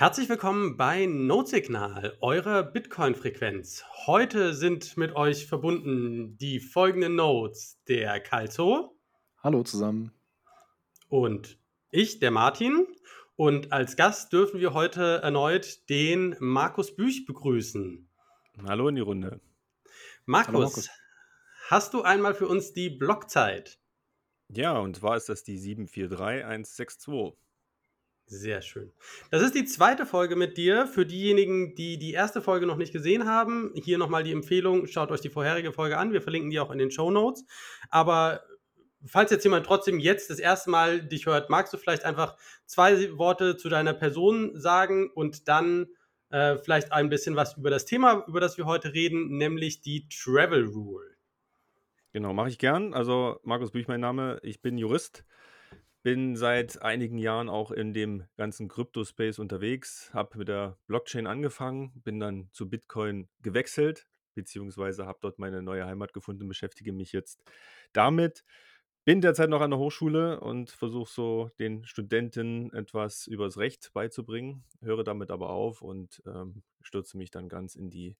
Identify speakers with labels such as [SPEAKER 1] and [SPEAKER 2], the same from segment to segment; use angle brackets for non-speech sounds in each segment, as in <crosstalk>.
[SPEAKER 1] Herzlich willkommen bei Notsignal, eurer Bitcoin-Frequenz. Heute sind mit euch verbunden die folgenden Nodes: der Kalzo
[SPEAKER 2] Hallo zusammen.
[SPEAKER 1] und ich, der Martin. Und als Gast dürfen wir heute erneut den Markus Büch begrüßen.
[SPEAKER 3] Hallo in die Runde.
[SPEAKER 1] Markus,
[SPEAKER 2] Hallo Markus.
[SPEAKER 1] hast du einmal für uns die Blockzeit?
[SPEAKER 3] Ja, und zwar ist das die 743162.
[SPEAKER 1] Sehr schön. Das ist die zweite Folge mit dir. Für diejenigen, die die erste Folge noch nicht gesehen haben, hier nochmal die Empfehlung, schaut euch die vorherige Folge an. Wir verlinken die auch in den Show Notes. Aber falls jetzt jemand trotzdem jetzt das erste Mal dich hört, magst du vielleicht einfach zwei Worte zu deiner Person sagen und dann äh, vielleicht ein bisschen was über das Thema, über das wir heute reden, nämlich die Travel Rule.
[SPEAKER 3] Genau, mache ich gern. Also Markus Büch, mein Name. Ich bin Jurist, bin seit einigen Jahren auch in dem ganzen Krypto-Space unterwegs, habe mit der Blockchain angefangen, bin dann zu Bitcoin gewechselt, beziehungsweise habe dort meine neue Heimat gefunden, beschäftige mich jetzt damit. Bin derzeit noch an der Hochschule und versuche so den Studenten etwas übers Recht beizubringen, höre damit aber auf und ähm, stürze mich dann ganz in die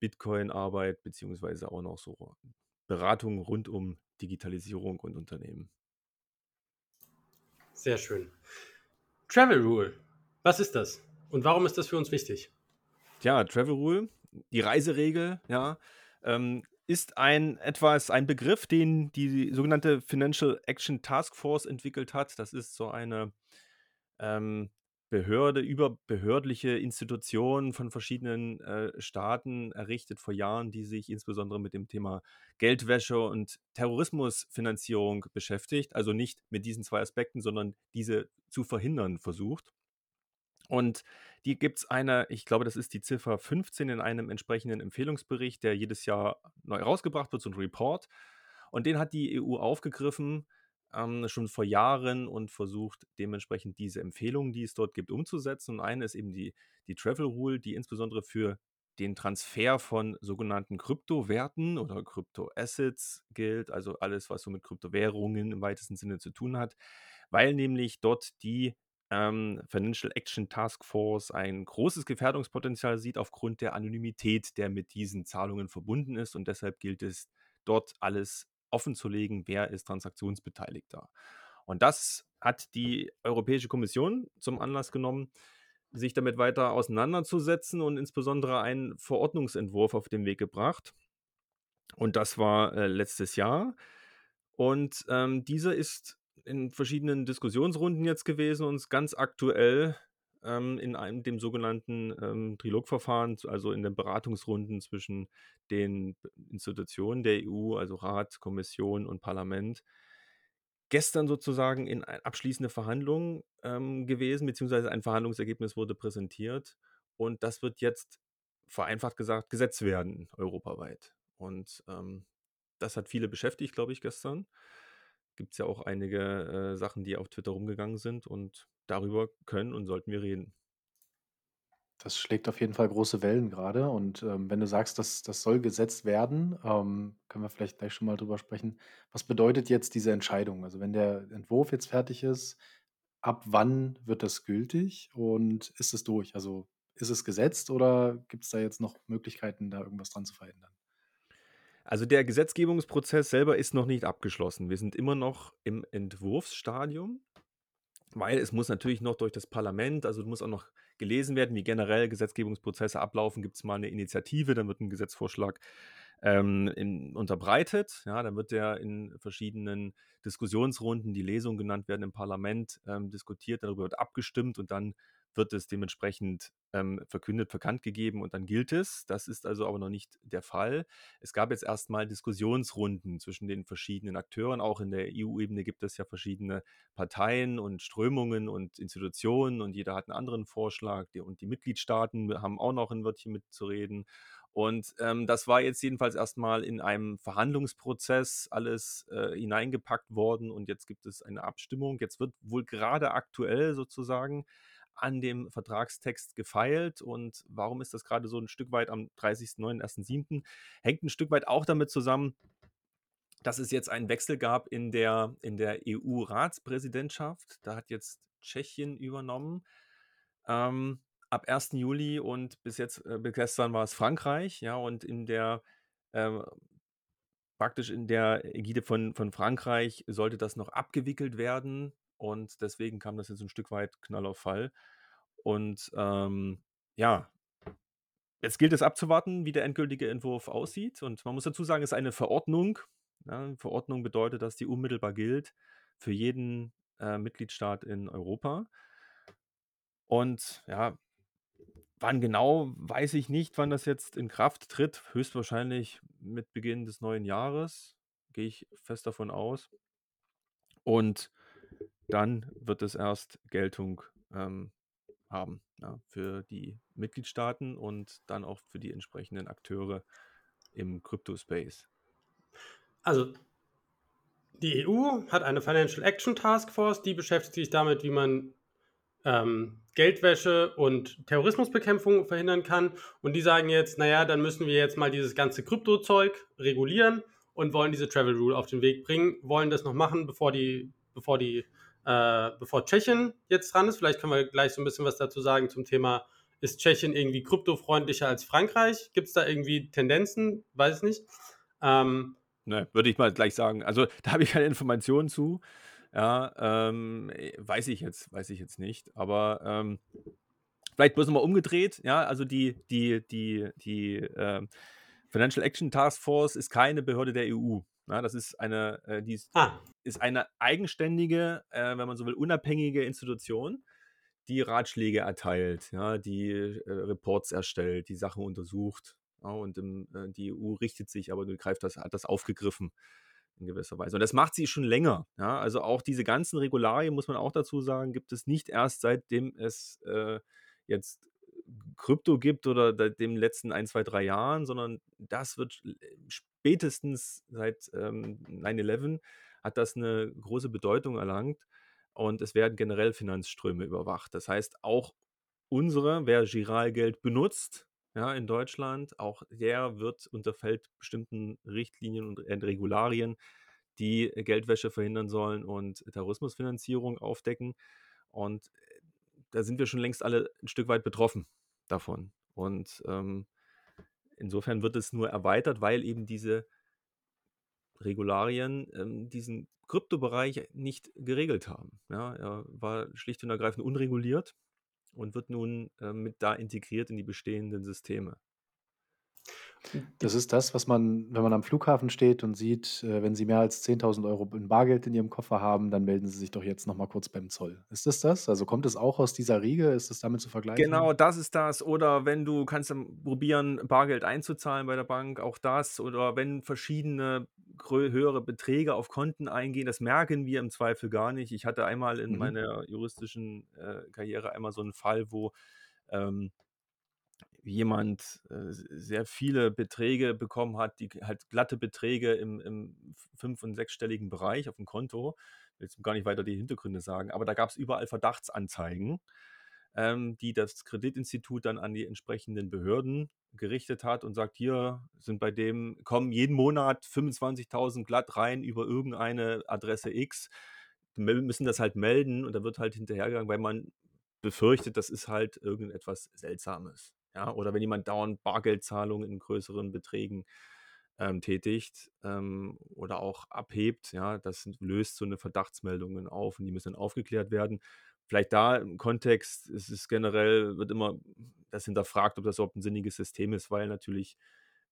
[SPEAKER 3] Bitcoin-Arbeit, beziehungsweise auch noch so Beratung rund um Digitalisierung und Unternehmen.
[SPEAKER 1] Sehr schön. Travel Rule. Was ist das? Und warum ist das für uns wichtig?
[SPEAKER 3] Ja, Travel Rule, die Reiseregel, ja, ähm, ist ein etwas, ein Begriff, den die sogenannte Financial Action Task Force entwickelt hat. Das ist so eine ähm, Behörde, überbehördliche Institution von verschiedenen äh, Staaten errichtet vor Jahren, die sich insbesondere mit dem Thema Geldwäsche und Terrorismusfinanzierung beschäftigt. Also nicht mit diesen zwei Aspekten, sondern diese zu verhindern versucht. Und die gibt es eine, ich glaube, das ist die Ziffer 15 in einem entsprechenden Empfehlungsbericht, der jedes Jahr neu rausgebracht wird, so ein Report. Und den hat die EU aufgegriffen, ähm, schon vor Jahren und versucht dementsprechend diese Empfehlungen, die es dort gibt, umzusetzen. Und eine ist eben die, die Travel Rule, die insbesondere für den Transfer von sogenannten Kryptowerten oder Kryptoassets gilt, also alles, was so mit Kryptowährungen im weitesten Sinne zu tun hat, weil nämlich dort die ähm, Financial Action Task Force ein großes Gefährdungspotenzial sieht aufgrund der Anonymität, der mit diesen Zahlungen verbunden ist. Und deshalb gilt es, dort alles offenzulegen, wer ist Transaktionsbeteiligter. Und das hat die Europäische Kommission zum Anlass genommen, sich damit weiter auseinanderzusetzen und insbesondere einen Verordnungsentwurf auf den Weg gebracht. Und das war äh, letztes Jahr. Und ähm, dieser ist in verschiedenen Diskussionsrunden jetzt gewesen und ganz aktuell ähm, in einem dem sogenannten ähm, Trilogverfahren, also in den Beratungsrunden zwischen den Institutionen der EU, also Rat, Kommission und Parlament, gestern sozusagen in abschließende Verhandlungen ähm, gewesen, beziehungsweise ein Verhandlungsergebnis wurde präsentiert und das wird jetzt vereinfacht gesagt Gesetz werden europaweit. Und ähm, das hat viele beschäftigt, glaube ich, gestern gibt es ja auch einige äh, Sachen, die auf Twitter rumgegangen sind und darüber können und sollten wir reden.
[SPEAKER 2] Das schlägt auf jeden Fall große Wellen gerade. Und ähm, wenn du sagst, dass das soll gesetzt werden, ähm, können wir vielleicht gleich schon mal drüber sprechen. Was bedeutet jetzt diese Entscheidung? Also wenn der Entwurf jetzt fertig ist, ab wann wird das gültig und ist es durch? Also ist es gesetzt oder gibt es da jetzt noch Möglichkeiten, da irgendwas dran zu verändern?
[SPEAKER 3] Also der Gesetzgebungsprozess selber ist noch nicht abgeschlossen. Wir sind immer noch im Entwurfsstadium, weil es muss natürlich noch durch das Parlament, also muss auch noch gelesen werden, wie generell Gesetzgebungsprozesse ablaufen. Gibt es mal eine Initiative, dann wird ein Gesetzesvorschlag ähm, in, unterbreitet. Ja, dann wird der in verschiedenen Diskussionsrunden, die Lesung genannt werden im Parlament, ähm, diskutiert, darüber wird abgestimmt und dann wird es dementsprechend ähm, verkündet, verkannt gegeben und dann gilt es. Das ist also aber noch nicht der Fall. Es gab jetzt erstmal Diskussionsrunden zwischen den verschiedenen Akteuren. Auch in der EU-Ebene gibt es ja verschiedene Parteien und Strömungen und Institutionen und jeder hat einen anderen Vorschlag. Und die Mitgliedstaaten haben auch noch ein Wörtchen mitzureden. Und ähm, das war jetzt jedenfalls erstmal in einem Verhandlungsprozess alles äh, hineingepackt worden und jetzt gibt es eine Abstimmung. Jetzt wird wohl gerade aktuell sozusagen an dem Vertragstext gefeilt. Und warum ist das gerade so ein Stück weit am 30.09., 1.07.? Hängt ein Stück weit auch damit zusammen, dass es jetzt einen Wechsel gab in der, in der EU-Ratspräsidentschaft. Da hat jetzt Tschechien übernommen. Ähm, ab 1. Juli und bis jetzt äh, bis gestern war es Frankreich, ja, und in der ähm, praktisch in der Ägide von von Frankreich sollte das noch abgewickelt werden und deswegen kam das jetzt ein Stück weit Knall auf Fall. Und, ähm, ja jetzt gilt es abzuwarten, wie der endgültige Entwurf aussieht und man muss dazu sagen, es ist eine Verordnung. Ja, Verordnung bedeutet, dass die unmittelbar gilt für jeden, äh, Mitgliedstaat in Europa. Und ja, wann genau, weiß ich nicht, wann das jetzt in Kraft tritt. Höchstwahrscheinlich mit Beginn des neuen Jahres, gehe ich fest davon aus. Und dann wird es erst Geltung, ähm, haben, ja, für die Mitgliedstaaten und dann auch für die entsprechenden Akteure im Crypto-Space.
[SPEAKER 1] Also die EU hat eine Financial Action Task Force, die beschäftigt sich damit, wie man ähm, Geldwäsche und Terrorismusbekämpfung verhindern kann. Und die sagen jetzt, naja, dann müssen wir jetzt mal dieses ganze Kryptozeug regulieren und wollen diese Travel Rule auf den Weg bringen, wollen das noch machen, bevor die, bevor die, äh, bevor Tschechien jetzt dran ist. Vielleicht können wir gleich so ein bisschen was dazu sagen zum Thema, ist Tschechien irgendwie kryptofreundlicher als Frankreich? Gibt es da irgendwie Tendenzen? Weiß ich nicht. Ähm,
[SPEAKER 3] Ne, würde ich mal gleich sagen. Also, da habe ich keine Informationen zu. Ja, ähm, äh, weiß ich jetzt weiß ich jetzt nicht. Aber, ähm, vielleicht bloß noch mal umgedreht, ja, also die die die die, ähm, Financial Action Task Force ist keine Behörde der EU. Ja, das ist eine, äh, die ist
[SPEAKER 1] ah,
[SPEAKER 3] ist eine eigenständige, äh, wenn man so will, unabhängige Institution, die Ratschläge erteilt, ja, die, äh, Reports erstellt, die Sachen untersucht. Ja, und im, äh, die EU richtet sich aber greift das, hat das aufgegriffen in gewisser Weise. Und das macht sie schon länger. Ja? Also auch diese ganzen Regularien, muss man auch dazu sagen, gibt es nicht erst seitdem es äh, jetzt Krypto gibt oder seit den letzten ein, zwei, drei Jahren, sondern das wird spätestens seit ähm, 9-11 hat das eine große Bedeutung erlangt und es werden generell Finanzströme überwacht. Das heißt, auch unsere, wer Giralgeld benutzt, ja, in Deutschland, auch der wird unterfällt bestimmten Richtlinien und Regularien, die Geldwäsche verhindern sollen und Terrorismusfinanzierung aufdecken. Und äh, da sind wir schon längst alle ein Stück weit betroffen davon. Und ähm, insofern wird es nur erweitert, weil eben diese Regularien ähm, diesen Kryptobereich nicht geregelt haben. Ja, er war schlicht und ergreifend unreguliert und wird nun äh, mit da integriert in die bestehenden Systeme.
[SPEAKER 2] Das ist das, was man, wenn man am Flughafen steht und sieht, äh, wenn Sie mehr als 10.000 Euro in Bargeld in Ihrem Koffer haben, dann melden Sie sich doch jetzt noch mal kurz beim Zoll. Ist das das? Also kommt es auch aus dieser Riege? Ist es damit zu vergleichen?
[SPEAKER 3] Genau, das ist das. Oder wenn du kannst dann probieren, Bargeld einzuzahlen bei der Bank, auch das. Oder wenn verschiedene höhere Beträge auf Konten eingehen, das merken wir im Zweifel gar nicht. Ich hatte einmal in
[SPEAKER 2] Mhm.
[SPEAKER 3] meiner juristischen äh, Karriere einmal so einen Fall, wo ähm, jemand äh, sehr viele Beträge bekommen hat, die halt glatte Beträge im, im fünf- und sechsstelligen Bereich auf dem Konto. Will jetzt gar nicht weiter die Hintergründe sagen, aber da gab es überall Verdachtsanzeigen, ähm, die das Kreditinstitut dann an die entsprechenden Behörden gerichtet hat und sagt, hier sind bei dem, kommen jeden Monat 25.000 glatt rein über irgendeine Adresse X. Wir müssen das halt melden und da wird halt hinterhergegangen, weil man befürchtet, das ist halt irgendetwas Seltsames. Ja, oder wenn jemand dauernd Bargeldzahlungen in größeren Beträgen ähm, tätigt ähm, oder auch abhebt, ja, das löst so eine Verdachtsmeldungen auf und die müssen dann aufgeklärt werden. Vielleicht da im Kontext ist es generell, wird immer das hinterfragt, ob das überhaupt ein sinniges System ist, weil natürlich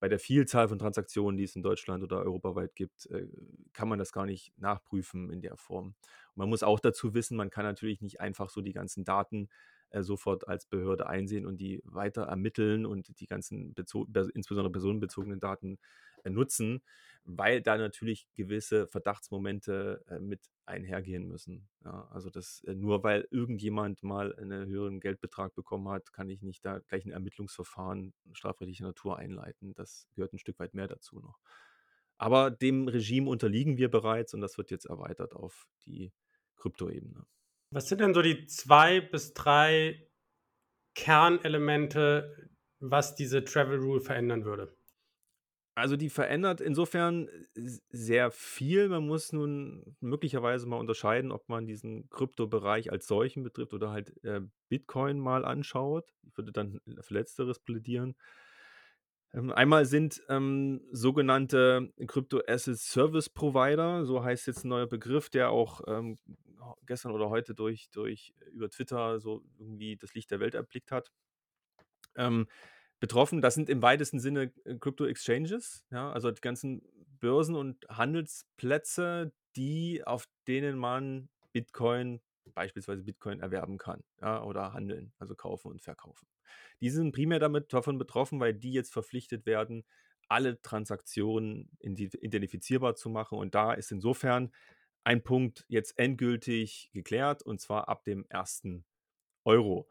[SPEAKER 3] bei der Vielzahl von Transaktionen, die es in Deutschland oder europaweit gibt, äh, kann man das gar nicht nachprüfen in der Form. Und man muss auch dazu wissen, man kann natürlich nicht einfach so die ganzen Daten sofort als Behörde einsehen und die weiter ermitteln und die ganzen insbesondere personenbezogenen Daten äh, nutzen, weil da natürlich gewisse Verdachtsmomente äh, mit einhergehen müssen. Ja, also das äh, nur weil irgendjemand mal einen höheren Geldbetrag bekommen hat, kann ich nicht da gleich ein Ermittlungsverfahren strafrechtlicher Natur einleiten. Das gehört ein Stück weit mehr dazu noch. Aber dem Regime unterliegen wir bereits und das wird jetzt erweitert auf die Kryptoebene.
[SPEAKER 1] Was sind denn so die zwei bis drei Kernelemente, was diese Travel Rule verändern würde?
[SPEAKER 3] Also, die verändert insofern s sehr viel. Man muss nun möglicherweise mal unterscheiden, ob man diesen Kryptobereich als solchen betrifft oder halt, äh, Bitcoin mal anschaut. Ich würde dann für Letzteres plädieren. Ähm, einmal sind, ähm, sogenannte Crypto Asset Service Provider, so heißt jetzt 'n neuer Begriff, der auch, ähm, gestern oder heute durch durch über Twitter so irgendwie das Licht der Welt erblickt hat. Ähm, betroffen, das sind im weitesten Sinne, äh, Crypto Exchanges, ja, also die ganzen Börsen und Handelsplätze, die auf denen man Bitcoin beispielsweise Bitcoin erwerben kann, ja, oder handeln, also kaufen und verkaufen. Die sind primär damit davon betroffen, weil die jetzt verpflichtet werden, alle Transaktionen identifizierbar zu machen und da ist insofern ein Punkt jetzt endgültig geklärt und zwar ab dem 1. Euro.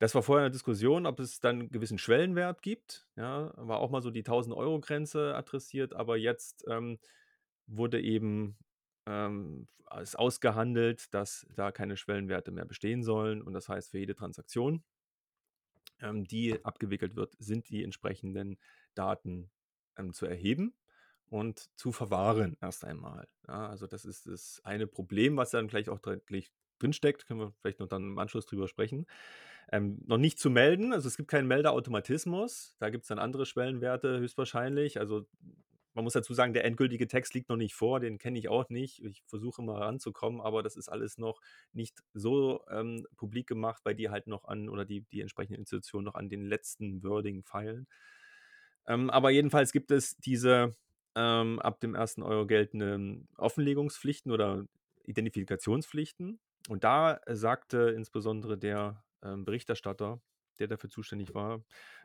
[SPEAKER 3] Das war vorher 'ne Diskussion, ob es dann 'n gewissen Schwellenwert gibt, ja, war auch mal so die 1.000 € Grenze adressiert, aber jetzt, ähm, wurde eben, ähm, ausgehandelt, dass da keine Schwellenwerte mehr bestehen sollen und das heißt, für jede Transaktion, ähm, die abgewickelt wird, sind die entsprechenden Daten, ähm, zu erheben und zu verwahren erst einmal, ja? Also, das ist das eine Problem, was dann vielleicht auch deutlich drinsteckt, können wir vielleicht noch dann im Anschluss drüber sprechen. Ähm, noch nicht zu melden, also es gibt keinen Meldeautomatismus, da gibt's dann andere Schwellenwerte höchstwahrscheinlich. Also, man muss dazu sagen, der endgültige Text liegt noch nicht vor, den kenne ich auch nicht. Ich versuche immer ranzukommen, aber das ist alles noch nicht so, ähm, publik gemacht, weil die halt noch an oder die die entsprechenden Institutionen noch an den letzten Wording feilen. Ähm, aber jedenfalls gibt es diese, ähm, ab dem 1. € geltenden Offenlegungspflichten oder Identifikationspflichten und da sagte insbesondere der, ähm, Berichterstatter, der dafür zuständig war,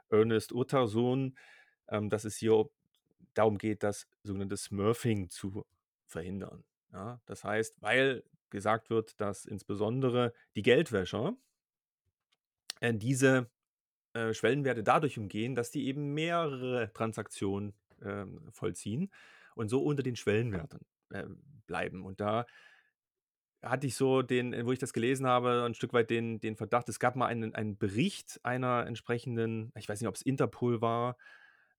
[SPEAKER 3] Ernest Urtasun, ähm, dass es hier darum geht, das sogenannte Smurfing zu verhindern, ja? Das heißt, weil gesagt wird, dass insbesondere die Geldwäscher äh, diese, äh, Schwellenwerte dadurch umgehen, dass die eben mehrere Transaktionen, ähm, vollziehen und so unter den Schwellenwerten, ähm, bleiben. Und da hatte ich so den wo ich das gelesen habe, 'n Stück weit den den Verdacht, es gab mal einen einen Bericht einer entsprechenden ich weiß nicht, ob's Interpol war,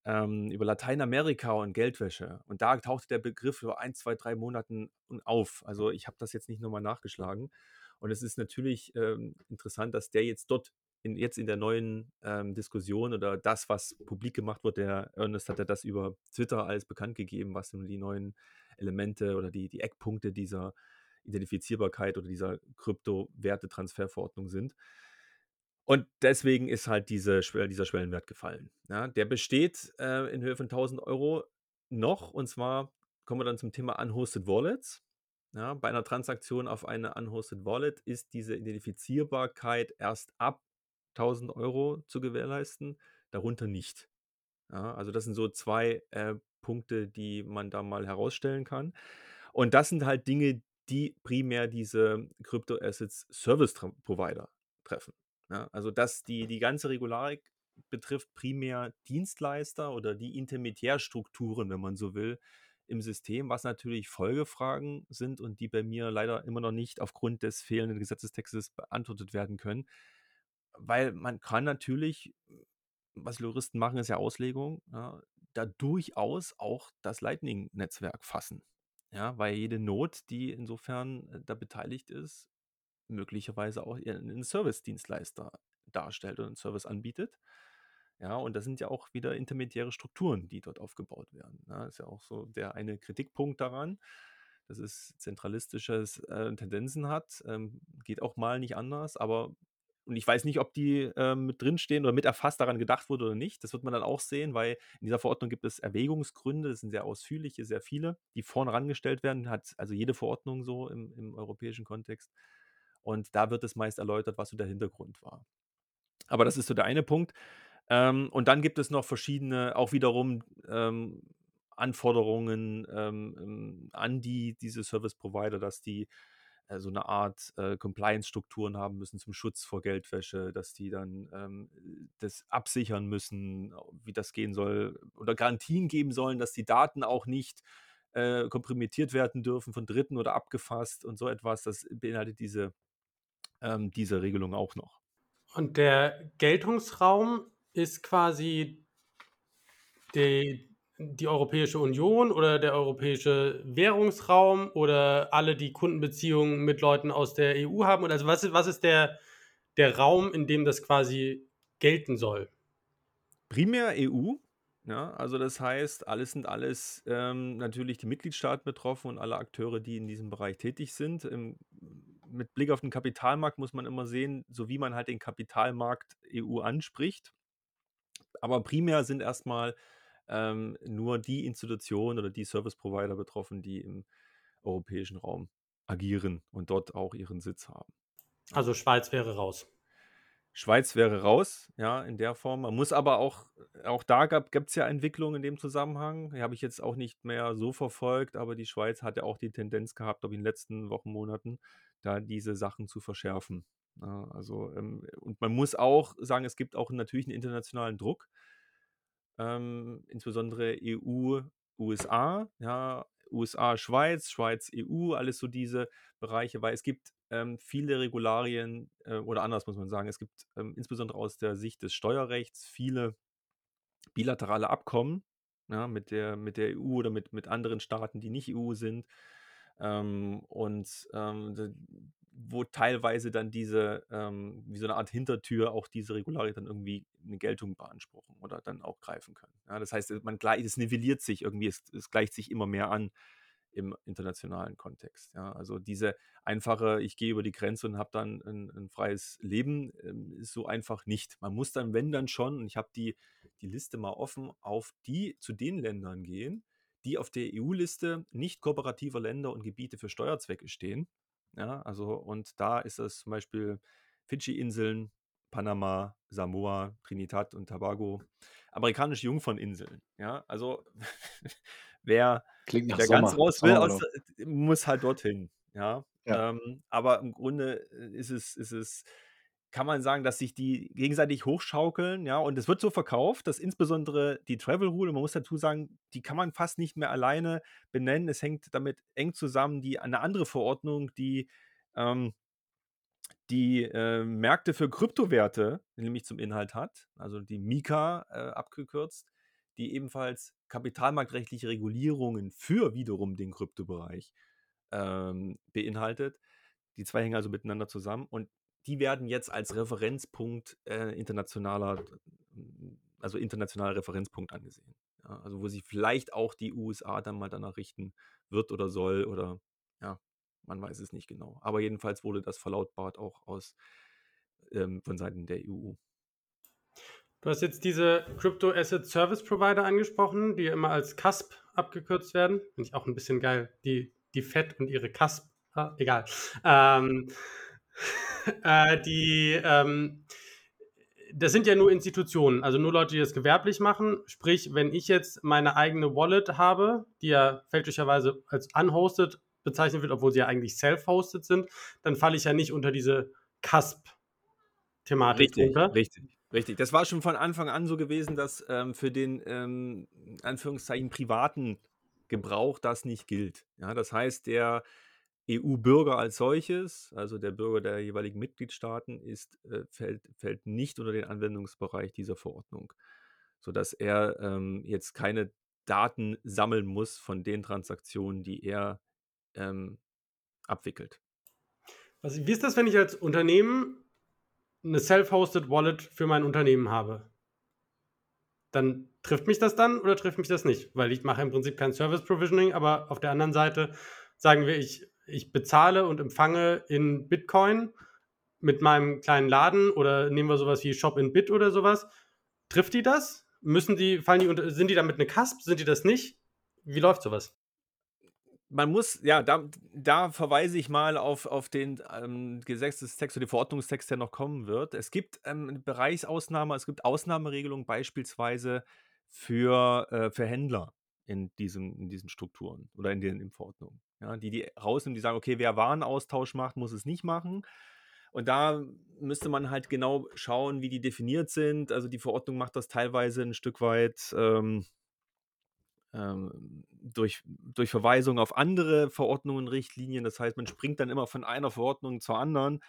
[SPEAKER 3] ähm, über Lateinamerika und Geldwäsche. Und da tauchte der Begriff vor 1, 2, 3 Monaten auf. Also, ich habe das jetzt nicht noch mal nachgeschlagen. Und es ist natürlich, ähm, interessant, dass der jetzt dort in jetzt in der neuen, ähm, Diskussion oder das, was publik gemacht wurde der Ernest hat ja das über Twitter alles bekannt gegeben, was nun die neuen Elemente oder die die Eckpunkte dieser Identifizierbarkeit oder dieser Kryptowertetransferverordnung sind. Und deswegen ist halt diese dieser Schwellenwert gefallen, ja? Der besteht, äh, in Höhe von 1.000 € noch und zwar kommen wir dann zum Thema Unhosted Wallets, ja? Bei einer Transaktion auf eine Unhosted Wallet ist diese Identifizierbarkeit erst ab 1.000 € zu gewährleisten, darunter nicht, ja? Also, das sind so 2, äh, Punkte, die man da mal herausstellen kann. Und das sind halt Dinge, die primär diese Crypto Assets Service Provider treffen, ja? Also, dass die die ganze Regularik betrifft primär Dienstleister oder die Intermediärstrukturen, wenn man so will, im System, was natürlich Folgefragen sind und die bei mir leider immer noch nicht aufgrund des fehlenden Gesetzestextes beantwortet werden können. Weil man kann natürlich was Juristen machen, ist ja Auslegung, ja, da durchaus auch das Lightning-Netzwerk fassen, ja? Weil jede Node, die insofern, äh, da beteiligt ist, möglicherweise auch eher 'nen Servicedienstleister darstellt oder 'n Service anbietet. Ja, und das sind ja auch wieder intermediäre Strukturen, die dort aufgebaut werden, ne? Ist ja auch so der eine Kritikpunkt daran, dass es zentralistisches, äh, Tendenzen hat, ähm, geht auch mal nicht anders, aber und ich weiß nicht, ob die, ähm, mit drinstehen oder mit erfasst daran gedacht wurde oder nicht. Das wird man dann auch sehen, weil in dieser Verordnung gibt es Erwägungsgründe, das sind sehr ausführliche, sehr viele, die vorne rangestellt werden, hat also jede Verordnung so im im europäischen Kontext. Und da wird es meist erläutert, was so der Hintergrund war. Aber das ist so der eine Punkt. Ähm, und dann gibt es noch verschiedene auch wiederum, ähm, Anforderungen, ähm, ähm, an die diese Service Provider, dass die, äh, so 'ne Art, äh, Compliance-Strukturen haben müssen zum Schutz vor Geldwäsche, dass die dann, ähm, das absichern müssen, wie das gehen soll oder Garantien geben sollen, dass die Daten auch nicht, äh, kompromittiert werden dürfen von Dritten oder abgefasst und so etwas. Das beinhaltet diese ähm, diese Regelung auch noch.
[SPEAKER 1] Und der Geltungsraum ist quasi die die Europäische Union oder der Europäische Währungsraum oder alle, die Kundenbeziehungen mit Leuten aus der EU haben? Und also was ist, was ist der, der Raum, in dem das quasi gelten soll?
[SPEAKER 3] Primär EU. Ja, also das heißt, alles sind alles ähm, natürlich die Mitgliedstaaten betroffen und alle Akteure, die in diesem Bereich tätig sind. Im, mit Blick auf den Kapitalmarkt muss man immer sehen, so wie man halt den Kapitalmarkt EU anspricht. Aber primär sind erstmal ähm, nur die Institutionen oder die Service Provider betroffen, die im europäischen Raum agieren und dort auch ihren Sitz haben.
[SPEAKER 1] Also Schweiz wäre raus.
[SPEAKER 3] Schweiz wäre raus, ja, in der Form. Man muss aber auch, auch da gibt es ja Entwicklungen in dem Zusammenhang. Die habe ich jetzt auch nicht mehr so verfolgt, aber die Schweiz hat ja auch die Tendenz gehabt, ob in den letzten Wochen, Monaten, da diese Sachen zu verschärfen. Ja, also, ähm, und man muss auch sagen, es gibt auch natürlich einen internationalen Druck ähm, insbesondere EU, USA, ja, USA, Schweiz, Schweiz, EU, alles so diese Bereiche, weil es gibt ähm, viele Regularien äh, oder anders muss man sagen, es gibt ähm, insbesondere aus der Sicht des Steuerrechts viele bilaterale Abkommen ja, mit, der, mit der EU oder mit, mit anderen Staaten, die nicht EU sind. Ähm, und ähm, wo teilweise dann diese, ähm, wie so eine Art Hintertür, auch diese Regularien dann irgendwie eine Geltung beanspruchen oder dann auch greifen können. Ja, das heißt, man gleich, es nivelliert sich irgendwie, es, es gleicht sich immer mehr an im internationalen Kontext. Ja, also diese einfache, ich gehe über die Grenze und habe dann ein, ein, freies Leben, ähm, ist so einfach nicht. Man muss dann, wenn dann schon, und ich habe die, die Liste mal offen, auf die zu den Ländern gehen, die auf der EU-Liste nicht kooperativer Länder und Gebiete für Steuerzwecke stehen. Ja, also und da ist es zum Beispiel Fidschi-Inseln, Panama, Samoa, Trinidad und Tobago, amerikanische Jungferninseln. Ja, also <laughs> wer,
[SPEAKER 2] Klingt
[SPEAKER 3] wer
[SPEAKER 2] Sommer.
[SPEAKER 3] ganz raus will, aus, muss halt dorthin. Ja,
[SPEAKER 2] Ja.
[SPEAKER 3] ähm, aber im Grunde äh, ist es, ist es, kann man sagen, dass sich die gegenseitig hochschaukeln, ja, und es wird so verkauft, dass insbesondere die Travel Rule, man muss dazu sagen, die kann man fast nicht mehr alleine benennen. Es hängt damit eng zusammen, die eine andere Verordnung, die ähm, die äh, Märkte für Kryptowerte nämlich zum Inhalt hat, also die Mika äh, abgekürzt, die ebenfalls kapitalmarktrechtliche Regulierungen für wiederum den Kryptobereich ähm, beinhaltet. Die zwei hängen also miteinander zusammen und die werden jetzt als Referenzpunkt äh, internationaler, also internationaler Referenzpunkt angesehen. Ja, also wo sich vielleicht auch die USA dann mal danach richten wird oder soll oder ja, man weiß es nicht genau. Aber jedenfalls wurde das verlautbart auch aus ähm, von Seiten der EU.
[SPEAKER 1] Du hast jetzt diese Crypto Asset Service Provider angesprochen, die immer als CASP abgekürzt werden. Finde ich auch ein bisschen geil. Die, die FED und ihre CASP. Ah, egal. Ähm, <laughs> äh, die, ähm, das sind ja nur Institutionen, also nur Leute, die das gewerblich machen. Sprich, wenn ich jetzt meine eigene Wallet habe, die ja fälschlicherweise als unhosted bezeichnet wird, obwohl sie ja eigentlich self-hosted sind, dann falle ich ja nicht unter diese CASP-Thematik
[SPEAKER 3] Richtig,
[SPEAKER 1] drunter.
[SPEAKER 3] richtig, richtig. Das war schon von Anfang an so gewesen, dass ähm, für den ähm, Anführungszeichen privaten Gebrauch das nicht gilt. Ja, das heißt, der EU-Bürger als solches, also der Bürger der jeweiligen Mitgliedstaaten, ist, äh, fällt, fällt nicht unter den Anwendungsbereich dieser Verordnung, sodass er ähm, jetzt keine Daten sammeln muss von den Transaktionen, die er ähm, abwickelt.
[SPEAKER 1] Also, wie ist das, wenn ich als Unternehmen eine self-hosted Wallet für mein Unternehmen habe? Dann trifft mich das dann oder trifft mich das nicht? Weil ich mache im Prinzip kein Service Provisioning, aber auf der anderen Seite sagen wir, ich, ich bezahle und empfange in Bitcoin mit meinem kleinen Laden oder nehmen wir sowas wie Shop in Bit oder sowas. Trifft die das? Müssen die, fallen die unter, sind die damit eine CASP? Sind die das nicht? Wie läuft sowas?
[SPEAKER 3] man muss, ja, da, da verweise ich mal auf, auf den ähm, Gesetzestext oder den Verordnungstext, der noch kommen wird. Es gibt ähm, eine Bereichsausnahme, es gibt Ausnahmeregelungen beispielsweise für, äh, für Händler in diesen, in diesen Strukturen oder in den in Verordnungen. Ja, die, die rausnehmen, die sagen, okay, wer Warenaustausch macht, muss es nicht machen. Und da müsste man halt genau schauen, wie die definiert sind. Also die Verordnung macht das teilweise ein Stück weit. Ähm, ähm, durch, durch Verweisung auf andere Verordnungen, Richtlinien. Das heißt, man springt dann immer von einer Verordnung zur anderen,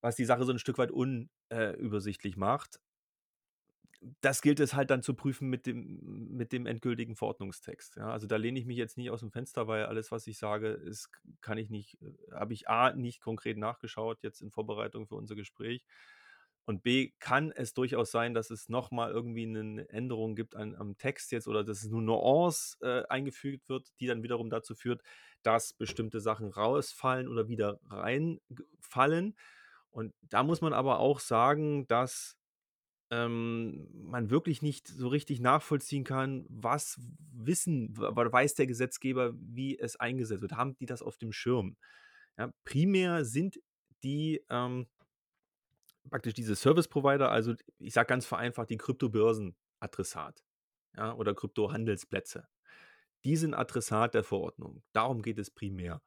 [SPEAKER 3] was die Sache so ein Stück weit unübersichtlich äh, macht. Das gilt es halt dann zu prüfen mit dem, mit dem endgültigen Verordnungstext. Ja? Also da lehne ich mich jetzt nicht aus dem Fenster, weil alles, was ich sage, ist, kann ich nicht, äh, habe ich A, nicht konkret nachgeschaut, jetzt in Vorbereitung für unser Gespräch. Und B, kann es durchaus sein, dass es nochmal irgendwie eine Änderung gibt an, am Text jetzt oder dass es nur Nuance äh, eingefügt wird, die dann wiederum dazu führt, dass bestimmte Sachen rausfallen oder wieder reinfallen. Und da muss man aber auch sagen, dass ähm, man wirklich nicht so richtig nachvollziehen kann, was wissen, weiß der Gesetzgeber, wie es eingesetzt wird. Haben die das auf dem Schirm? Ja, primär sind die ähm, praktisch diese Service Provider, also ich sage ganz vereinfacht, die Kryptobörsen Adressat ja, oder Kryptohandelsplätze. Die sind Adressat der Verordnung. Darum geht es primär.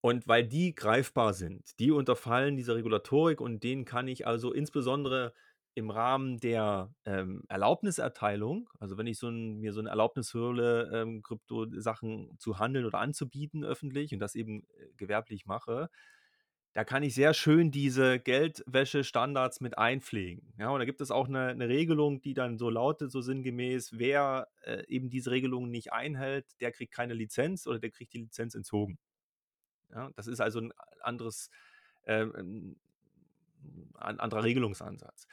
[SPEAKER 3] Und weil die greifbar sind, die unterfallen dieser Regulatorik und denen kann ich also insbesondere im Rahmen der ähm, Erlaubniserteilung, also wenn ich so ein, mir so eine Erlaubnis hole, ähm, Kryptosachen zu handeln oder anzubieten öffentlich und das eben äh, gewerblich mache, da kann ich sehr schön diese Geldwäsche-Standards mit einpflegen. Ja, und da gibt es auch eine, eine Regelung, die dann so lautet, so sinngemäß, wer äh, eben diese Regelungen nicht einhält, der kriegt keine Lizenz oder der kriegt die Lizenz entzogen. Ja, das ist also ein anderes, äh, ein anderer Regelungsansatz.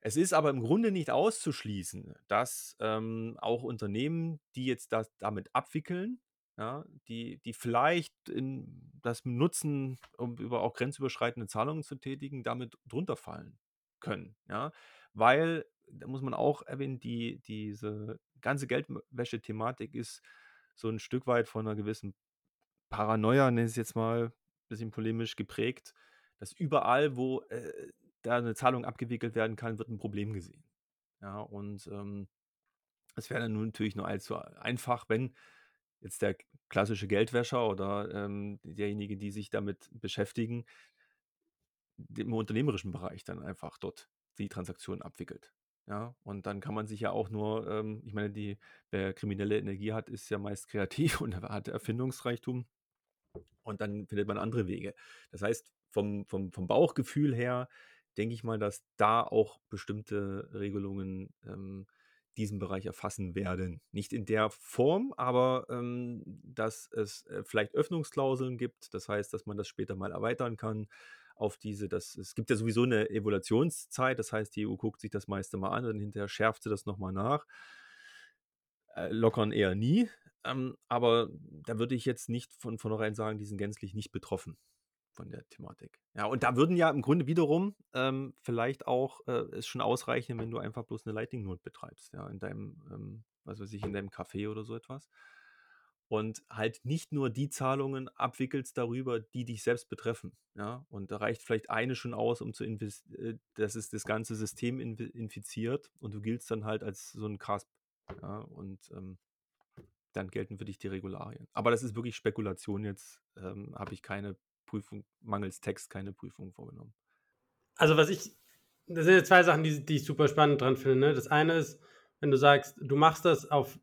[SPEAKER 3] Es ist aber im Grunde nicht auszuschließen, dass ähm, auch Unternehmen, die jetzt das damit abwickeln, ja, die, die vielleicht in das nutzen, um über auch grenzüberschreitende Zahlungen zu tätigen, damit drunter fallen können. Ja? Weil, da muss man auch erwähnen, die, diese ganze Geldwäsche-Thematik ist so ein Stück weit von einer gewissen Paranoia, nenne ich es jetzt mal, ein bisschen polemisch geprägt, dass überall, wo äh, da eine Zahlung abgewickelt werden kann, wird ein Problem gesehen. Ja, und ähm, es wäre dann natürlich nur allzu einfach, wenn jetzt der klassische Geldwäscher oder ähm, derjenige, die sich damit beschäftigen, im unternehmerischen Bereich dann einfach dort die Transaktion abwickelt. Ja, und dann kann man sich ja auch nur, ähm, ich meine, die, wer kriminelle Energie hat, ist ja meist kreativ <laughs> und hat Erfindungsreichtum. Und dann findet man andere Wege. Das heißt, vom, vom, vom Bauchgefühl her denke ich mal, dass da auch bestimmte Regelungen ähm, diesen Bereich erfassen werden. Nicht in der Form, aber ähm, dass es äh, vielleicht Öffnungsklauseln gibt, das heißt, dass man das später mal erweitern kann auf diese, das, es gibt ja sowieso eine Evaluationszeit, das heißt, die EU guckt sich das meiste mal an und hinterher schärft sie das nochmal nach. Äh, lockern eher nie, ähm, aber da würde ich jetzt nicht von vornherein sagen, die sind gänzlich nicht betroffen von der Thematik. Ja, und da würden ja im Grunde wiederum ähm, vielleicht auch äh, es schon ausreichen, wenn du einfach bloß eine Lightning Note betreibst, ja, in deinem, ähm, was weiß ich, in deinem Café oder so etwas. Und halt nicht nur die Zahlungen abwickelst darüber, die dich selbst betreffen. Ja, und da reicht vielleicht eine schon aus, um zu äh, dass es das ganze System infiziert und du giltst dann halt als so ein CASP. Ja, und ähm, dann gelten für dich die Regularien. Aber das ist wirklich Spekulation jetzt, ähm, habe ich keine Prüfung, mangels Text keine Prüfung vorgenommen.
[SPEAKER 1] Also was ich, das sind jetzt zwei Sachen, die, die ich super spannend dran finde. Ne? Das eine ist, wenn du sagst, du machst das auf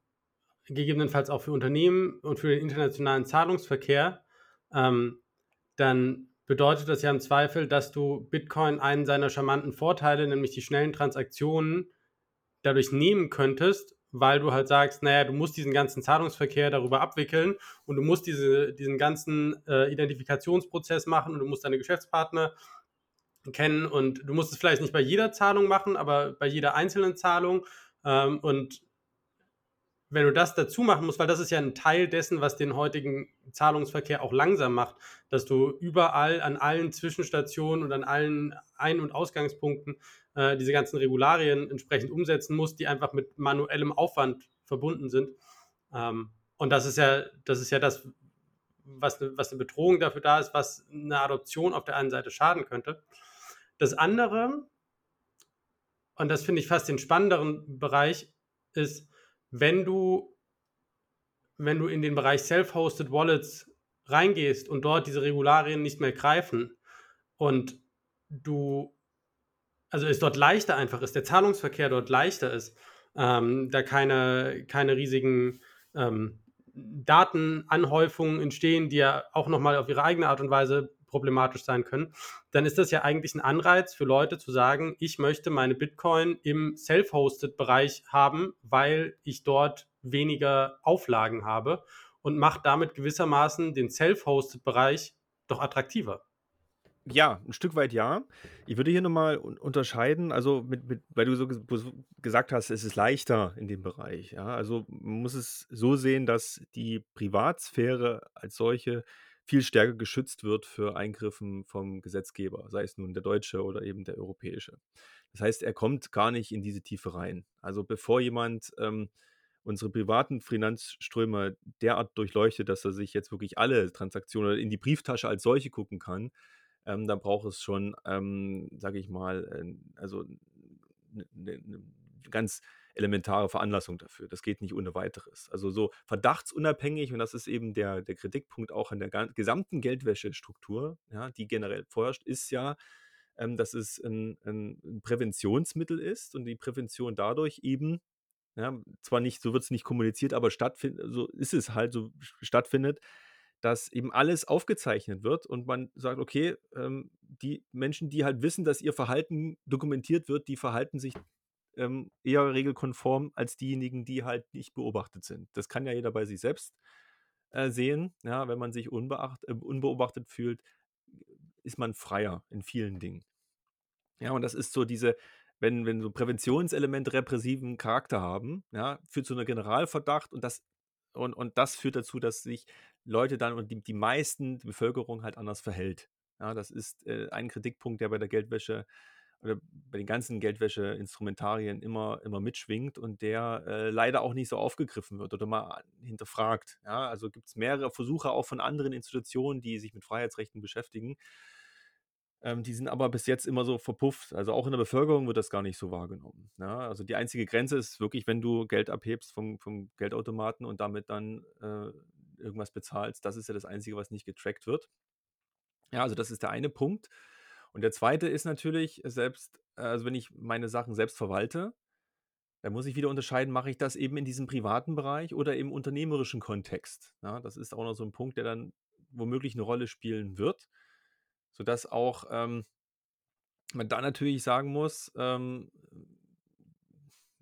[SPEAKER 1] gegebenenfalls auch für Unternehmen und für den internationalen Zahlungsverkehr, ähm, dann bedeutet das ja im Zweifel, dass du Bitcoin einen seiner charmanten Vorteile, nämlich die schnellen Transaktionen, dadurch nehmen könntest weil du halt sagst, naja, du musst diesen ganzen Zahlungsverkehr darüber abwickeln und du musst diese, diesen ganzen äh, Identifikationsprozess machen und du musst deine Geschäftspartner kennen und du musst es vielleicht nicht bei jeder Zahlung machen, aber bei jeder einzelnen Zahlung ähm, und wenn du das dazu machen musst, weil das ist ja ein Teil dessen, was den heutigen Zahlungsverkehr auch langsam macht, dass du überall an allen Zwischenstationen und an allen Ein- und Ausgangspunkten äh, diese ganzen Regularien entsprechend umsetzen musst, die einfach mit manuellem Aufwand verbunden sind. Ähm, und das ist ja, das ist ja das, was, ne, was eine Bedrohung dafür da ist, was eine Adoption auf der einen Seite schaden könnte. Das andere, und das finde ich fast den spannenderen Bereich, ist, wenn du, wenn du in den Bereich Self-Hosted Wallets reingehst und dort diese Regularien nicht mehr greifen und du also es dort leichter einfach ist, der Zahlungsverkehr dort leichter ist, ähm, da keine, keine riesigen ähm, Datenanhäufungen entstehen, die ja auch nochmal auf ihre eigene Art und Weise problematisch sein können, dann ist das ja eigentlich ein Anreiz für Leute zu sagen, ich möchte meine Bitcoin im Self-Hosted-Bereich haben, weil ich dort weniger Auflagen habe und macht damit gewissermaßen den Self-Hosted-Bereich doch attraktiver.
[SPEAKER 3] Ja, ein Stück weit ja. Ich würde hier nochmal unterscheiden, also mit, mit, weil du so gesagt hast, es ist leichter in dem Bereich. Ja? Also man muss es so sehen, dass die Privatsphäre als solche viel stärker geschützt wird für Eingriffen vom Gesetzgeber, sei es nun der deutsche oder eben der europäische. Das heißt, er kommt gar nicht in diese Tiefe rein. Also bevor jemand ähm, unsere privaten Finanzströme derart durchleuchtet, dass er sich jetzt wirklich alle Transaktionen in die Brieftasche als solche gucken kann, ähm, da braucht es schon, ähm, sage ich mal, äh, also eine ne, ne ganz elementare Veranlassung dafür. Das geht nicht ohne weiteres. Also so verdachtsunabhängig, und das ist eben der, der Kritikpunkt auch an der gesamten Geldwäschestruktur, ja, die generell vorherrscht, ist ja, ähm, dass es ein, ein, Präventionsmittel ist und die Prävention dadurch eben, ja, zwar nicht, so wird es nicht kommuniziert, aber stattfindet, so ist es halt, so stattfindet, dass eben alles aufgezeichnet wird und man sagt, okay, ähm, die Menschen, die halt wissen, dass ihr Verhalten dokumentiert wird, die verhalten sich ähm, eher regelkonform als diejenigen, die halt nicht beobachtet sind. Das kann ja jeder bei sich selbst äh, sehen. Ja, wenn man sich unbeacht, äh, unbeobachtet fühlt, ist man freier in vielen Dingen. Ja, und das ist so diese, wenn, wenn so Präventionselemente repressiven Charakter haben, ja, führt zu einer Generalverdacht und das, und, und das führt dazu, dass sich Leute dann und die, die meisten die Bevölkerung halt anders verhält. Ja, das ist äh, ein Kritikpunkt, der bei der Geldwäsche oder bei den ganzen Geldwäsche-Instrumentarien immer, immer mitschwingt und der äh, leider auch nicht so aufgegriffen wird oder mal hinterfragt. Ja, also gibt es mehrere Versuche auch von anderen Institutionen, die sich mit Freiheitsrechten beschäftigen. Ähm, die sind aber bis jetzt immer so verpufft. Also auch in der Bevölkerung wird das gar nicht so wahrgenommen. Ja, also die einzige Grenze ist wirklich, wenn du Geld abhebst vom, vom Geldautomaten und damit dann äh, irgendwas bezahlst. Das ist ja das Einzige, was nicht getrackt wird. Ja, also das ist der eine Punkt. Und der zweite ist natürlich, selbst, also wenn ich meine Sachen selbst verwalte, dann muss ich wieder unterscheiden, mache ich das eben in diesem privaten Bereich oder im unternehmerischen Kontext. Ja, das ist auch noch so ein Punkt, der dann womöglich eine Rolle spielen wird, sodass auch ähm, man da natürlich sagen muss, ähm,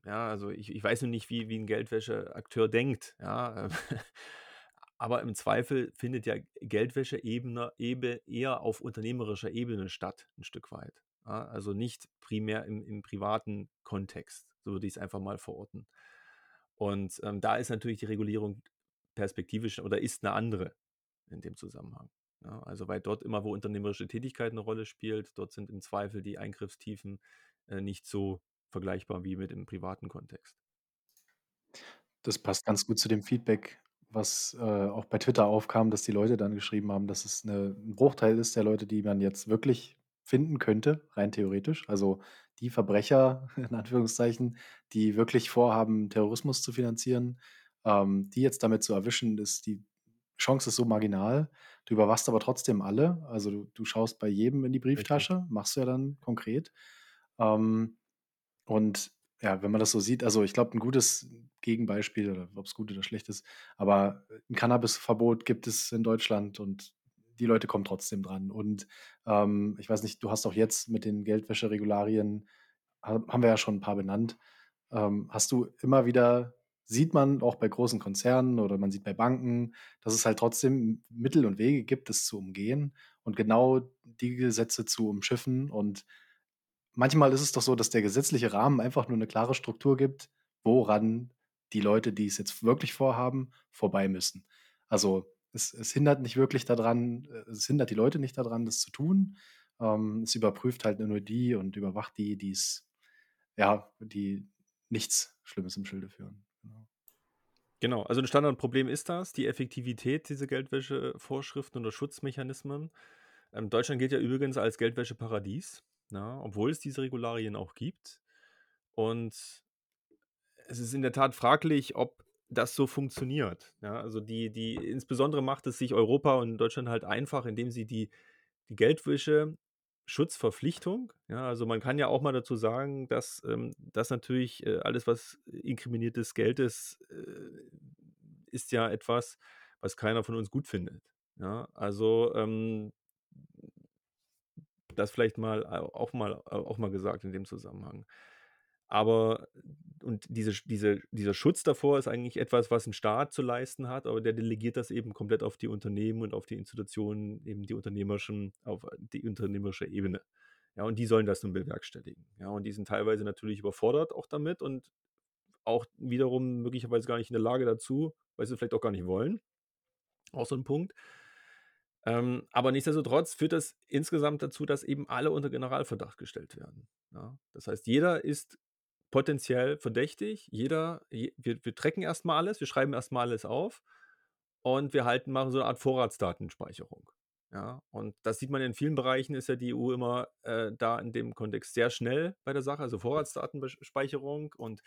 [SPEAKER 3] ja, also ich, ich weiß nur nicht, wie, wie ein Geldwäscheakteur denkt. Ja, <laughs> Aber im Zweifel findet ja Geldwäsche-Ebene eher auf unternehmerischer Ebene statt, ein Stück weit. Ja, also nicht primär im, im, privaten Kontext, so würde ich es einfach mal verorten. Und ähm, da ist natürlich die Regulierung perspektivisch oder ist eine andere in dem Zusammenhang. Ja, also weil dort immer, wo unternehmerische Tätigkeit eine Rolle spielt, dort sind im Zweifel die Eingriffstiefen äh, nicht so vergleichbar wie mit dem privaten Kontext.
[SPEAKER 2] Das passt ganz gut zu dem Feedback, was, äh, auch bei Twitter aufkam, dass die Leute dann geschrieben haben, dass es 'ne 'n Bruchteil ist der Leute, die man jetzt wirklich finden könnte, rein theoretisch. Also, die Verbrecher <laughs> in Anführungszeichen, die wirklich vorhaben, Terrorismus zu finanzieren, ähm, die jetzt damit zu erwischen, ist die Chance ist so marginal. Du überwachst aber trotzdem alle. Also, du du schaust bei jedem in die
[SPEAKER 3] Richtig.
[SPEAKER 2] Brieftasche, machst du ja dann konkret. Ähm, und ja, wenn man das so sieht, also ich glaube, ein gutes Gegenbeispiel, oder ob es gut oder schlecht ist, aber ein Cannabisverbot gibt es in Deutschland und die Leute kommen trotzdem dran. Und ähm, ich weiß nicht, du hast auch jetzt mit den Geldwäscheregularien, haben wir ja schon ein paar benannt, ähm, hast du immer wieder, sieht man auch bei großen Konzernen oder man sieht bei Banken, dass es halt trotzdem Mittel und Wege gibt, es zu umgehen und genau die Gesetze zu umschiffen und manchmal ist es doch so, dass der gesetzliche Rahmen einfach nur eine klare Struktur gibt, woran die Leute, die es jetzt wirklich vorhaben, vorbei müssen. Also, es es hindert nicht wirklich daran äh, es hindert die Leute nicht daran, das zu tun. Ähm, es überprüft halt nur die und überwacht die, die's ja, die nichts Schlimmes im Schilde führen. Genau.
[SPEAKER 3] Genau, also ein Standardproblem ist das, die Effektivität dieser Geldwäschevorschriften oder Schutzmechanismen. Ähm, Deutschland gilt ja übrigens als Geldwäscheparadies ne, obwohl es diese Regularien auch gibt. Und es ist in der Tat fraglich, ob das so funktioniert. Ja, also die, die, insbesondere macht es sich Europa und Deutschland halt einfach, indem sie die, die Geldwäsche Schutzverpflichtung. Ja, also man kann ja auch mal dazu sagen, dass ähm, das natürlich äh, alles, was inkriminiertes Geld ist, äh, ist ja etwas, was keiner von uns gut findet. Ja, also ähm, das vielleicht mal auch mal auch mal gesagt in dem Zusammenhang. Aber und diese, diese, dieser Schutz davor ist eigentlich etwas, was ein Staat zu leisten hat, aber der delegiert das eben komplett auf die Unternehmen und auf die Institutionen, eben die unternehmerischen, auf die unternehmerische Ebene. Ja, und die sollen das nun bewerkstelligen. Ja, und die sind teilweise natürlich überfordert auch damit und auch wiederum möglicherweise gar nicht in der Lage dazu, weil sie vielleicht auch gar nicht wollen. Auch so ein Punkt. Ähm, aber nichtsdestotrotz führt das insgesamt dazu, dass eben alle unter Generalverdacht gestellt werden. Ja? Das heißt, jeder ist potenziell verdächtig. Jeder, je, wir, wir tracken erstmal alles, wir schreiben erstmal alles auf und wir halten, machen so eine Art Vorratsdatenspeicherung. Ja, und das sieht man in vielen Bereichen, ist ja die EU immer äh, da in dem Kontext sehr schnell bei der Sache, also Vorratsdatenspeicherung und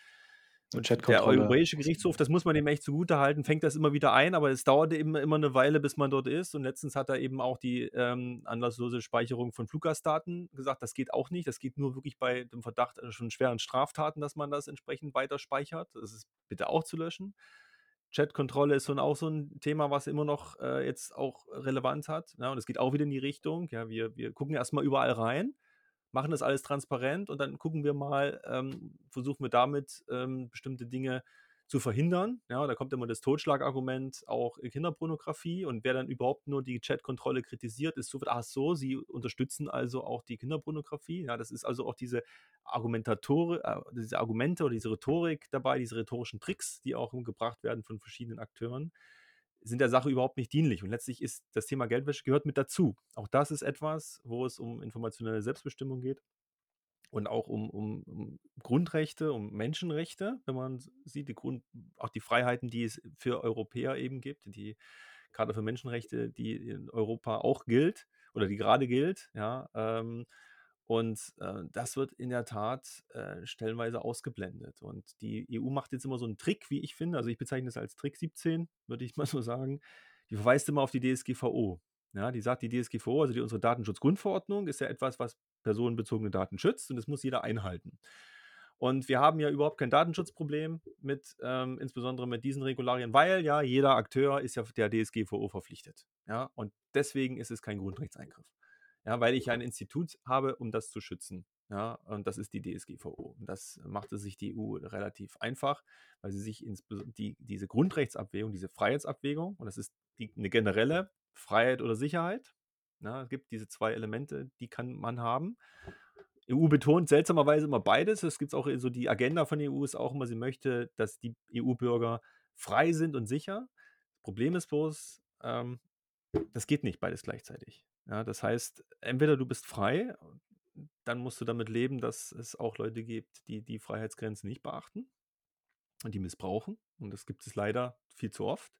[SPEAKER 3] und der Europäische Gerichtshof, das muss man ihm echt zugutehalten, fängt das immer wieder ein, aber es dauert eben immer eine Weile, bis man dort ist. Und letztens hat er eben auch die ähm, anlasslose Speicherung von Fluggastdaten gesagt, das geht auch nicht. Das geht nur wirklich bei dem Verdacht äh, schon schweren Straftaten, dass man das entsprechend weiter speichert. Das ist bitte auch zu löschen. Chatkontrolle ist schon auch so ein Thema, was immer noch äh, jetzt auch Relevanz hat. Ja, und es geht auch wieder in die Richtung. Ja, wir, wir gucken erstmal überall rein machen das alles transparent und dann gucken wir mal, ähm, versuchen wir damit ähm, bestimmte Dinge zu verhindern. Ja, da kommt immer das Totschlagargument, auch Kinderpornografie und wer dann überhaupt nur die Chatkontrolle kritisiert, ist so, ach so, sie unterstützen also auch die Kinderpornografie. Ja, das ist also auch diese Argumentatore, äh, diese Argumente oder diese Rhetorik dabei, diese rhetorischen Tricks, die auch gebracht werden von verschiedenen Akteuren sind der Sache überhaupt nicht dienlich. Und letztlich ist das Thema Geldwäsche gehört mit dazu. Auch das ist etwas, wo es um informationelle Selbstbestimmung geht und auch um, um, um Grundrechte, um Menschenrechte, wenn man sieht, die Grund, auch die Freiheiten, die es für Europäer eben gibt, die Karte für Menschenrechte, die in Europa auch gilt oder die gerade gilt, ja, ähm, und äh, das wird in der Tat äh, stellenweise ausgeblendet. Und die EU macht jetzt immer so einen Trick, wie ich finde. Also ich bezeichne es als Trick 17, würde ich <laughs> mal so sagen. Die verweist immer auf die DSGVO. Ja, die sagt, die DSGVO, also die, unsere Datenschutzgrundverordnung, ist ja etwas, was personenbezogene Daten schützt und das muss jeder einhalten. Und wir haben ja überhaupt kein Datenschutzproblem mit, ähm, insbesondere mit diesen Regularien, weil ja jeder Akteur ist ja der DSGVO verpflichtet. Ja, und deswegen ist es kein Grundrechtseingriff ja, weil ich ein Institut habe, um das zu schützen. Ja, und das ist die DSGVO. Und das machte sich die EU relativ einfach, weil sie sich ins, die, diese Grundrechtsabwägung, diese Freiheitsabwägung, und das ist die, eine generelle Freiheit oder Sicherheit. Ja, es gibt diese zwei Elemente, die kann man haben. EU betont seltsamerweise immer beides. Es gibt auch so die Agenda von der EU ist auch immer, sie möchte, dass die EU-Bürger frei sind und sicher. Problem ist bloß, ähm, das geht nicht beides gleichzeitig. Ja, das heißt, entweder du bist frei, dann musst du damit leben, dass es auch Leute gibt, die die Freiheitsgrenzen nicht beachten und die missbrauchen. Und das gibt es leider viel zu oft.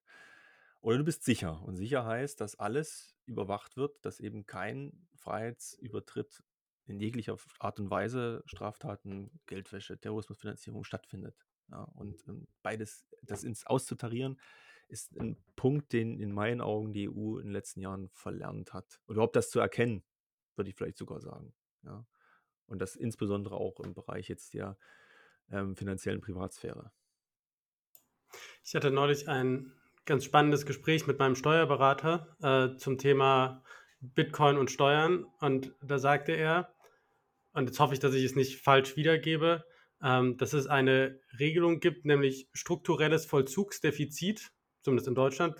[SPEAKER 3] Oder du bist sicher. Und sicher heißt, dass alles überwacht wird, dass eben kein Freiheitsübertritt in jeglicher Art und Weise, Straftaten, Geldwäsche, Terrorismusfinanzierung stattfindet. Ja, und ähm, beides, das ins auszutarieren, ist ein Punkt, den in meinen Augen die EU in den letzten Jahren verlernt hat. Oder überhaupt das zu erkennen, würde ich vielleicht sogar sagen. Ja. Und das insbesondere auch im Bereich jetzt der ähm, finanziellen Privatsphäre.
[SPEAKER 1] Ich hatte neulich ein ganz spannendes Gespräch mit meinem Steuerberater äh, zum Thema Bitcoin und Steuern. Und da sagte er, und jetzt hoffe ich, dass ich es nicht falsch wiedergebe, ähm, dass es eine Regelung gibt, nämlich strukturelles Vollzugsdefizit zumindest in Deutschland,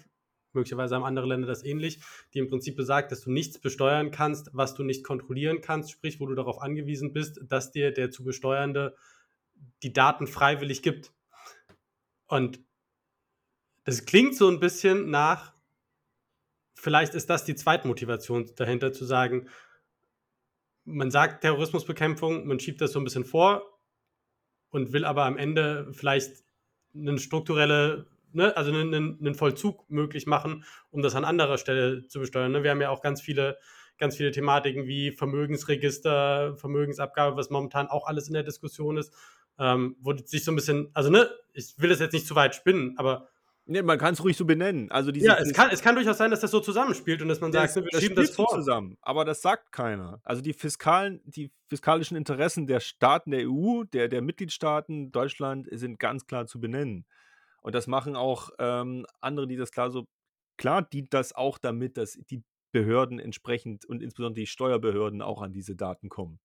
[SPEAKER 1] möglicherweise haben andere Länder das ähnlich, die im Prinzip besagt, dass du nichts besteuern kannst, was du nicht kontrollieren kannst, sprich, wo du darauf angewiesen bist, dass dir der zu besteuernde die Daten freiwillig gibt. Und das klingt so ein bisschen nach, vielleicht ist das die Zweitmotivation dahinter, zu sagen, man sagt Terrorismusbekämpfung, man schiebt das so ein bisschen vor und will aber am Ende vielleicht eine strukturelle ne, also einen, einen, Vollzug möglich machen, um das an anderer Stelle zu besteuern. Ne? Wir haben ja auch ganz viele, ganz viele Thematiken wie Vermögensregister, Vermögensabgabe, was momentan auch alles in der Diskussion ist, ähm, wo sich so ein bisschen, also ne, ich will das jetzt nicht zu weit spinnen, aber
[SPEAKER 3] Nee, man kann es ruhig so benennen. Also
[SPEAKER 1] diese, ja, es kann, es kann durchaus sein, dass das so zusammenspielt und dass man sagt,
[SPEAKER 3] ne, wir das schieben das vor. zusammen. Aber das sagt keiner. Also die fiskalen, die fiskalischen Interessen der Staaten der EU, der, der Mitgliedstaaten, Deutschland, sind ganz klar zu benennen. Und das machen auch ähm, andere, die das klar so, klar dient das auch damit, dass die Behörden entsprechend und insbesondere die Steuerbehörden auch an diese Daten kommen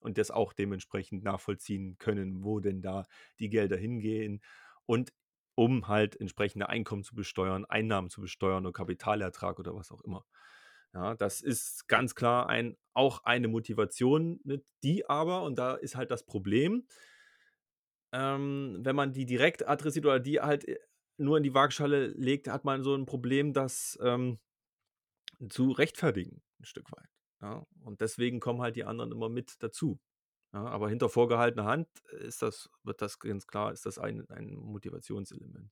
[SPEAKER 3] und das auch dementsprechend nachvollziehen können, wo denn da die Gelder hingehen und um halt entsprechende Einkommen zu besteuern, Einnahmen zu besteuern oder Kapitalertrag oder was auch immer. Ja, das ist ganz klar ein, auch eine Motivation, ne, die aber, und da ist halt das Problem, ähm, wenn man die direkt adressiert oder die halt äh, nur in die Waagschale legt, hat man so ein Problem, das ähm, zu rechtfertigen, ein Stück weit. Ja? Und deswegen kommen halt die anderen immer mit dazu. Ja? Aber hinter vorgehaltener Hand ist das, wird das ganz klar, ist das ein, ein Motivationselement.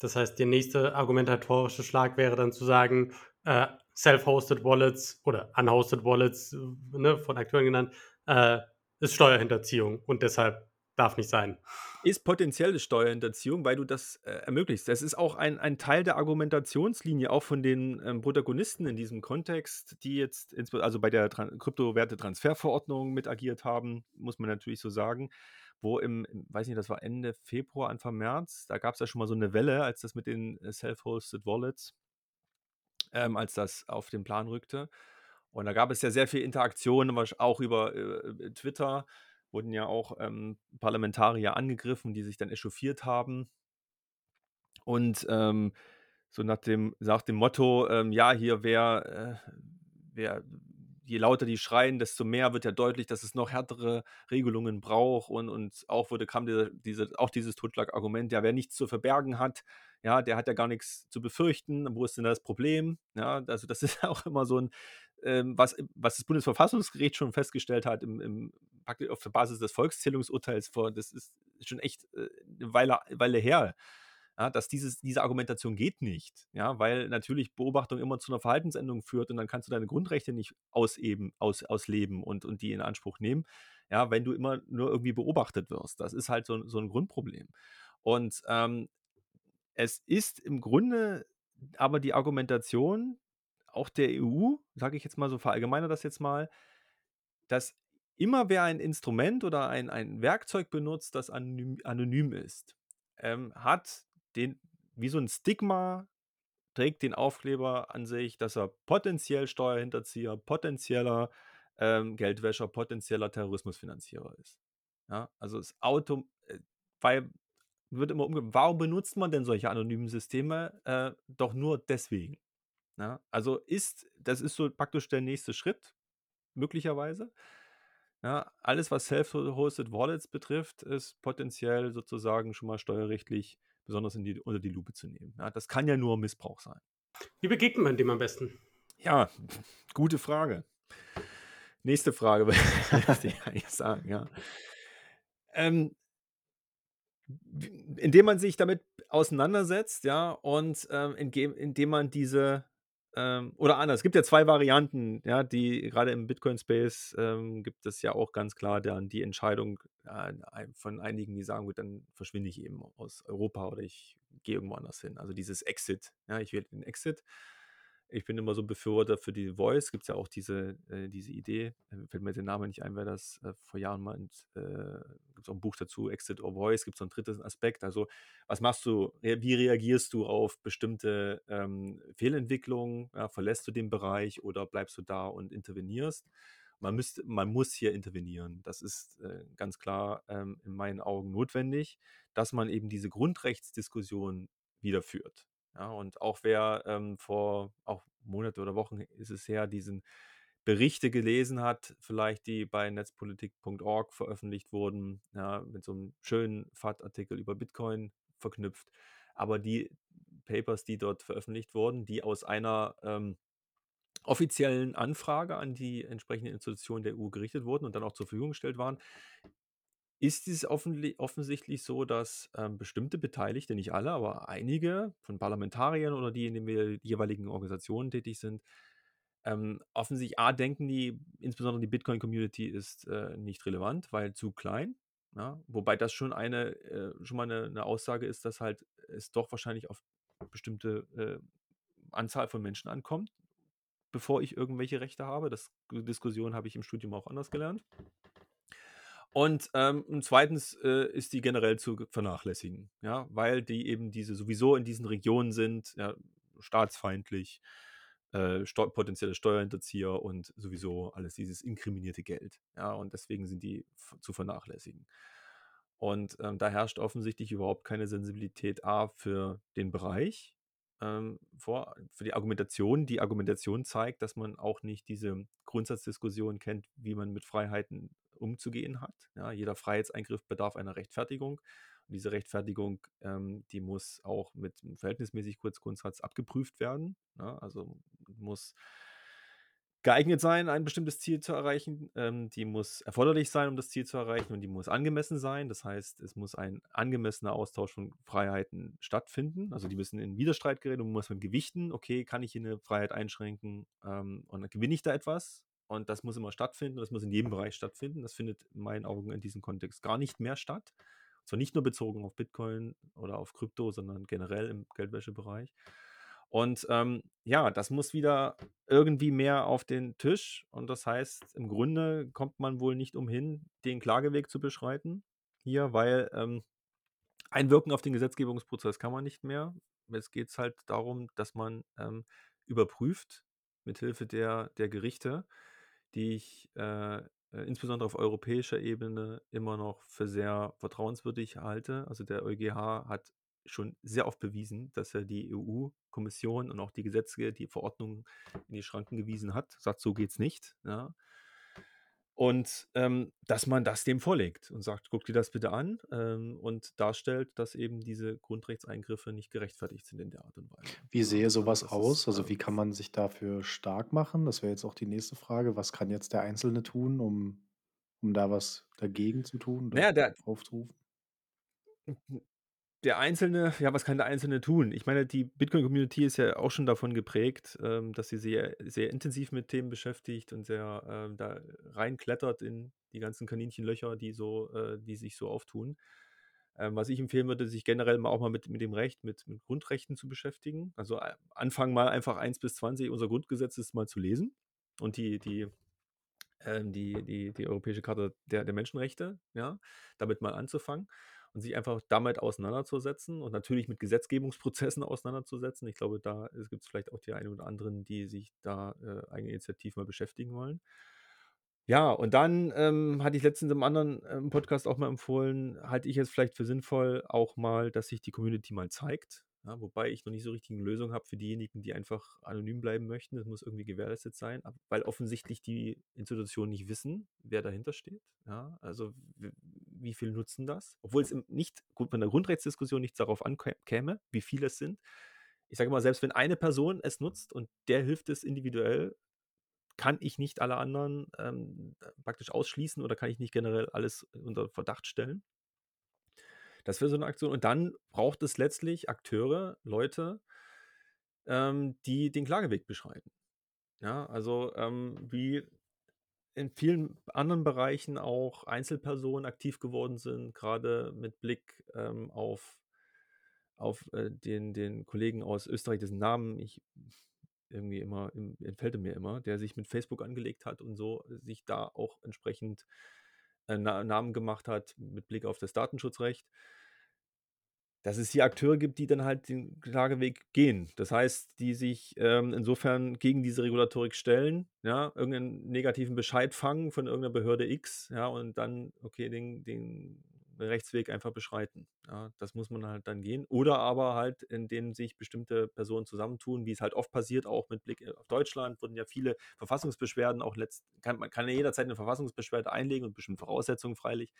[SPEAKER 1] Das heißt, der nächste argumentatorische Schlag wäre dann zu sagen, äh, Self-Hosted Wallets oder Unhosted Wallets, ne, von Akteuren genannt, äh, ist Steuerhinterziehung und deshalb darf nicht sein.
[SPEAKER 3] Ist potenzielle Steuerhinterziehung, weil du das äh, ermöglicht. Das ist auch ein, ein Teil der Argumentationslinie, auch von den ähm, Protagonisten in diesem Kontext, die jetzt, also bei der Kryptowerte-Transferverordnung mit agiert haben, muss man natürlich so sagen wo im, weiß nicht, das war Ende Februar, Anfang März, da gab es ja schon mal so eine Welle, als das mit den äh, Self-Hosted Wallets, ähm, als das auf den Plan rückte. Und da gab es ja sehr viel Interaktion, auch über äh, Twitter wurden ja auch ähm, Parlamentarier angegriffen, die sich dann echauffiert haben. Und ähm, so nach dem, nach dem Motto, ähm, ja, hier wer, äh, wer, je lauter die schreien, desto mehr wird ja deutlich, dass es noch härtere Regelungen braucht und, und auch wurde, kam diese, diese, auch dieses Totschlagargument, ja, wer nichts zu verbergen hat, ja, der hat ja gar nichts zu befürchten. Wo ist denn das Problem? Ja, also das <laughs> ist auch immer so ein, ähm, was, was das Bundesverfassungsgericht schon festgestellt hat, im, im, auf der Basis des Volkszählungsurteils vor, das ist schon echt äh, eine Weile, Weile her ja, dass dieses, diese Argumentation geht nicht, ja, weil natürlich Beobachtung immer zu einer Verhaltensänderung führt und dann kannst du deine Grundrechte nicht auseben, aus, ausleben und, und die in Anspruch nehmen, ja, wenn du immer nur irgendwie beobachtet wirst. Das ist halt so, so ein Grundproblem. Und ähm, es ist im Grunde aber die Argumentation auch der EU, sage ich jetzt mal so, verallgemeiner das jetzt mal, dass immer wer ein Instrument oder ein, ein Werkzeug benutzt, das anonym, anonym ist, ähm, hat den, wie so ein Stigma trägt den Aufkleber an sich, dass er potenziell Steuerhinterzieher, potenzieller ähm, Geldwäscher, potenzieller Terrorismusfinanzierer ist. Ja, also das Auto, äh, weil wird immer umge warum benutzt man denn solche anonymen Systeme? Äh, doch nur deswegen. Ja, also ist, das ist so praktisch der nächste Schritt, möglicherweise. Ja, alles, was Self-Hosted Wallets betrifft, ist potenziell sozusagen schon mal steuerrechtlich besonders in die, unter die Lupe zu nehmen. Ja, das kann ja nur Missbrauch sein.
[SPEAKER 1] Wie begegnet man dem am besten?
[SPEAKER 3] Ja, <laughs> gute Frage. Nächste Frage, <laughs> würde ich sagen, ja. Ähm, indem man sich damit auseinandersetzt, ja, und ähm, indem, indem man diese ähm, oder anders, es gibt ja zwei Varianten, ja, die gerade im Bitcoin-Space ähm, gibt es ja auch ganz klar dann die Entscheidung äh, von einigen, die sagen, gut, dann verschwinde ich eben aus Europa oder ich gehe irgendwo anders hin. Also dieses Exit, ja, ich wähle den Exit ich bin immer so ein Befürworter für die Voice. Gibt es ja auch diese, äh, diese Idee, äh, fällt mir der Name nicht ein, wer das äh, vor Jahren meint. Äh, gibt es auch ein Buch dazu, Exit or Voice. Gibt es so einen dritten Aspekt. Also, was machst du? Wie reagierst du auf bestimmte ähm, Fehlentwicklungen? Ja, verlässt du den Bereich oder bleibst du da und intervenierst? Man, müsste, man muss hier intervenieren. Das ist äh, ganz klar ähm, in meinen Augen notwendig, dass man eben diese Grundrechtsdiskussion wieder führt. Ja, und auch wer ähm, vor auch Monate oder Wochen ist es her, diesen Berichte gelesen hat, vielleicht die bei netzpolitik.org veröffentlicht wurden, ja, mit so einem schönen FAT-Artikel über Bitcoin verknüpft. Aber die Papers, die dort veröffentlicht wurden, die aus einer ähm, offiziellen Anfrage an die entsprechenden Institutionen der EU gerichtet wurden und dann auch zur Verfügung gestellt waren, ist es offensichtlich so, dass ähm, bestimmte Beteiligte, nicht alle, aber einige von Parlamentariern oder die in den jeweiligen Organisationen tätig sind, ähm, offensichtlich A, denken die, insbesondere die Bitcoin-Community ist äh, nicht relevant, weil zu klein. Ja? Wobei das schon eine, äh, schon mal eine, eine, Aussage ist, dass halt es doch wahrscheinlich auf bestimmte äh, Anzahl von Menschen ankommt, bevor ich irgendwelche Rechte habe. Das Diskussion habe ich im Studium auch anders gelernt. Und, ähm, zweitens, äh, ist die generell zu vernachlässigen, ja, weil die eben diese sowieso in diesen Regionen sind, ja, staatsfeindlich, äh, steu potenzielle Steuerhinterzieher und sowieso alles dieses inkriminierte Geld, ja, und deswegen sind die zu vernachlässigen. Und, ähm, da herrscht offensichtlich überhaupt keine Sensibilität A für den Bereich, ähm, vor für die Argumentation. Die Argumentation zeigt, dass man auch nicht diese Grundsatzdiskussion kennt, wie man mit Freiheiten umzugehen hat. Ja, jeder Freiheitseingriff bedarf einer Rechtfertigung. Und diese Rechtfertigung, ähm, die muss auch mit einem verhältnismäßig Grundsatz abgeprüft werden. Ja, also muss geeignet sein, ein bestimmtes Ziel zu erreichen. Ähm, die muss erforderlich sein, um das Ziel zu erreichen und die muss angemessen sein. Das heißt, es muss ein angemessener Austausch von Freiheiten stattfinden. Also die müssen in Widerstreit gereden und muss man gewichten. Okay, kann ich hier eine Freiheit einschränken ähm, und gewinne ich da etwas? Und das muss immer stattfinden. Das muss in jedem Bereich stattfinden. Das findet in meinen Augen in diesem Kontext gar nicht mehr statt. Und zwar nicht nur bezogen auf Bitcoin oder auf Krypto, sondern generell im Geldwäschebereich. Und ähm, ja, das muss wieder irgendwie mehr auf den Tisch. Und das heißt, im Grunde kommt man wohl nicht umhin, den Klageweg zu beschreiten hier, weil ähm, einwirken auf den Gesetzgebungsprozess kann man nicht mehr. Jetzt geht es halt darum, dass man ähm, überprüft, mithilfe der, der Gerichte, die ich äh, äh, insbesondere auf europäischer Ebene immer noch für sehr vertrauenswürdig halte. Also der EuGH hat schon sehr oft bewiesen, dass er die EU-Kommission und auch die Gesetze, die Verordnungen in die Schranken gewiesen hat. Sagt, so geht's nicht. Ja. Und ähm, dass man das dem vorlegt und sagt, guck dir das bitte an ähm, und darstellt, dass eben diese Grundrechtseingriffe nicht gerechtfertigt sind in der Art und Weise.
[SPEAKER 2] Wie sehe
[SPEAKER 3] also
[SPEAKER 2] sowas
[SPEAKER 3] das
[SPEAKER 2] aus?
[SPEAKER 3] ist,
[SPEAKER 2] Also wie kann man sich dafür stark machen? Das wäre jetzt auch die nächste Frage. Was kann jetzt der Einzelne tun, um, um da was dagegen zu tun
[SPEAKER 3] naja, der,
[SPEAKER 2] aufzurufen?
[SPEAKER 3] Der Einzelne, ja, was kann der Einzelne tun? Ich meine, die Bitcoin-Community ist ja auch schon davon geprägt, ähm, dass sie sehr, sehr intensiv mit Themen beschäftigt und sehr ähm, da reinklettert in die ganzen Kaninchenlöcher, die so, äh, die sich so auftun. Ähm, was ich empfehlen würde, sich generell mal auch mal mit, mit dem Recht, mit, mit Grundrechten zu beschäftigen. Also äh, anfangen mal einfach 1 bis 20 unser Grundgesetzes mal zu lesen und die, die, ähm, die, die, die Europäische Charta der, der Menschenrechte, ja, damit mal anzufangen und sich einfach damit auseinanderzusetzen und natürlich mit Gesetzgebungsprozessen <laughs> auseinanderzusetzen. Ich glaube, da gibt es vielleicht auch die einen oder anderen, die sich da äh, eigeninitiativ mal beschäftigen wollen. Ja, und dann ähm, hatte ich letztens im anderen ähm, Podcast auch mal empfohlen, halte ich es vielleicht für sinnvoll, auch mal, dass sich die Community mal zeigt. Ja, wobei ich noch nicht so richtig eine Lösung habe für diejenigen, die einfach anonym bleiben möchten. Das muss irgendwie gewährleistet sein, weil offensichtlich die Institutionen nicht wissen, wer dahinter steht. Ja, also wie viel nutzen das? Obwohl es nicht gut von der Grundrechtsdiskussion nichts darauf ankäme, wie viele es sind. Ich sage mal, selbst wenn eine Person es nutzt und der hilft es individuell, kann ich nicht alle anderen ähm, praktisch ausschließen oder kann ich nicht generell alles unter Verdacht stellen. Das wäre so eine Aktion. Und dann braucht es letztlich Akteure, Leute, ähm, die den Klageweg beschreiten. Ja, also ähm, wie in vielen anderen Bereichen auch Einzelpersonen aktiv geworden sind, gerade mit Blick ähm, auf, auf äh, den, den Kollegen aus Österreich, dessen Namen ich irgendwie immer, im, entfällt mir immer, der sich mit Facebook angelegt hat und so sich da auch entsprechend äh, Na Namen gemacht hat mit Blick auf das Datenschutzrecht dass es hier Akteure gibt, die dann halt den Klageweg gehen. Das heißt, die sich ähm, insofern gegen diese Regulatorik stellen, ja, irgendeinen negativen Bescheid fangen von irgendeiner Behörde X, ja, und dann, okay, den, den Rechtsweg einfach beschreiten. Ja, das muss man halt dann gehen. Oder aber halt, indem sich bestimmte Personen zusammentun, wie es halt oft passiert, auch mit Blick auf Deutschland, wurden ja viele Verfassungsbeschwerden auch letzt, kann, man kann ja jederzeit eine Verfassungsbeschwerde einlegen und bestimmte Voraussetzungen freilich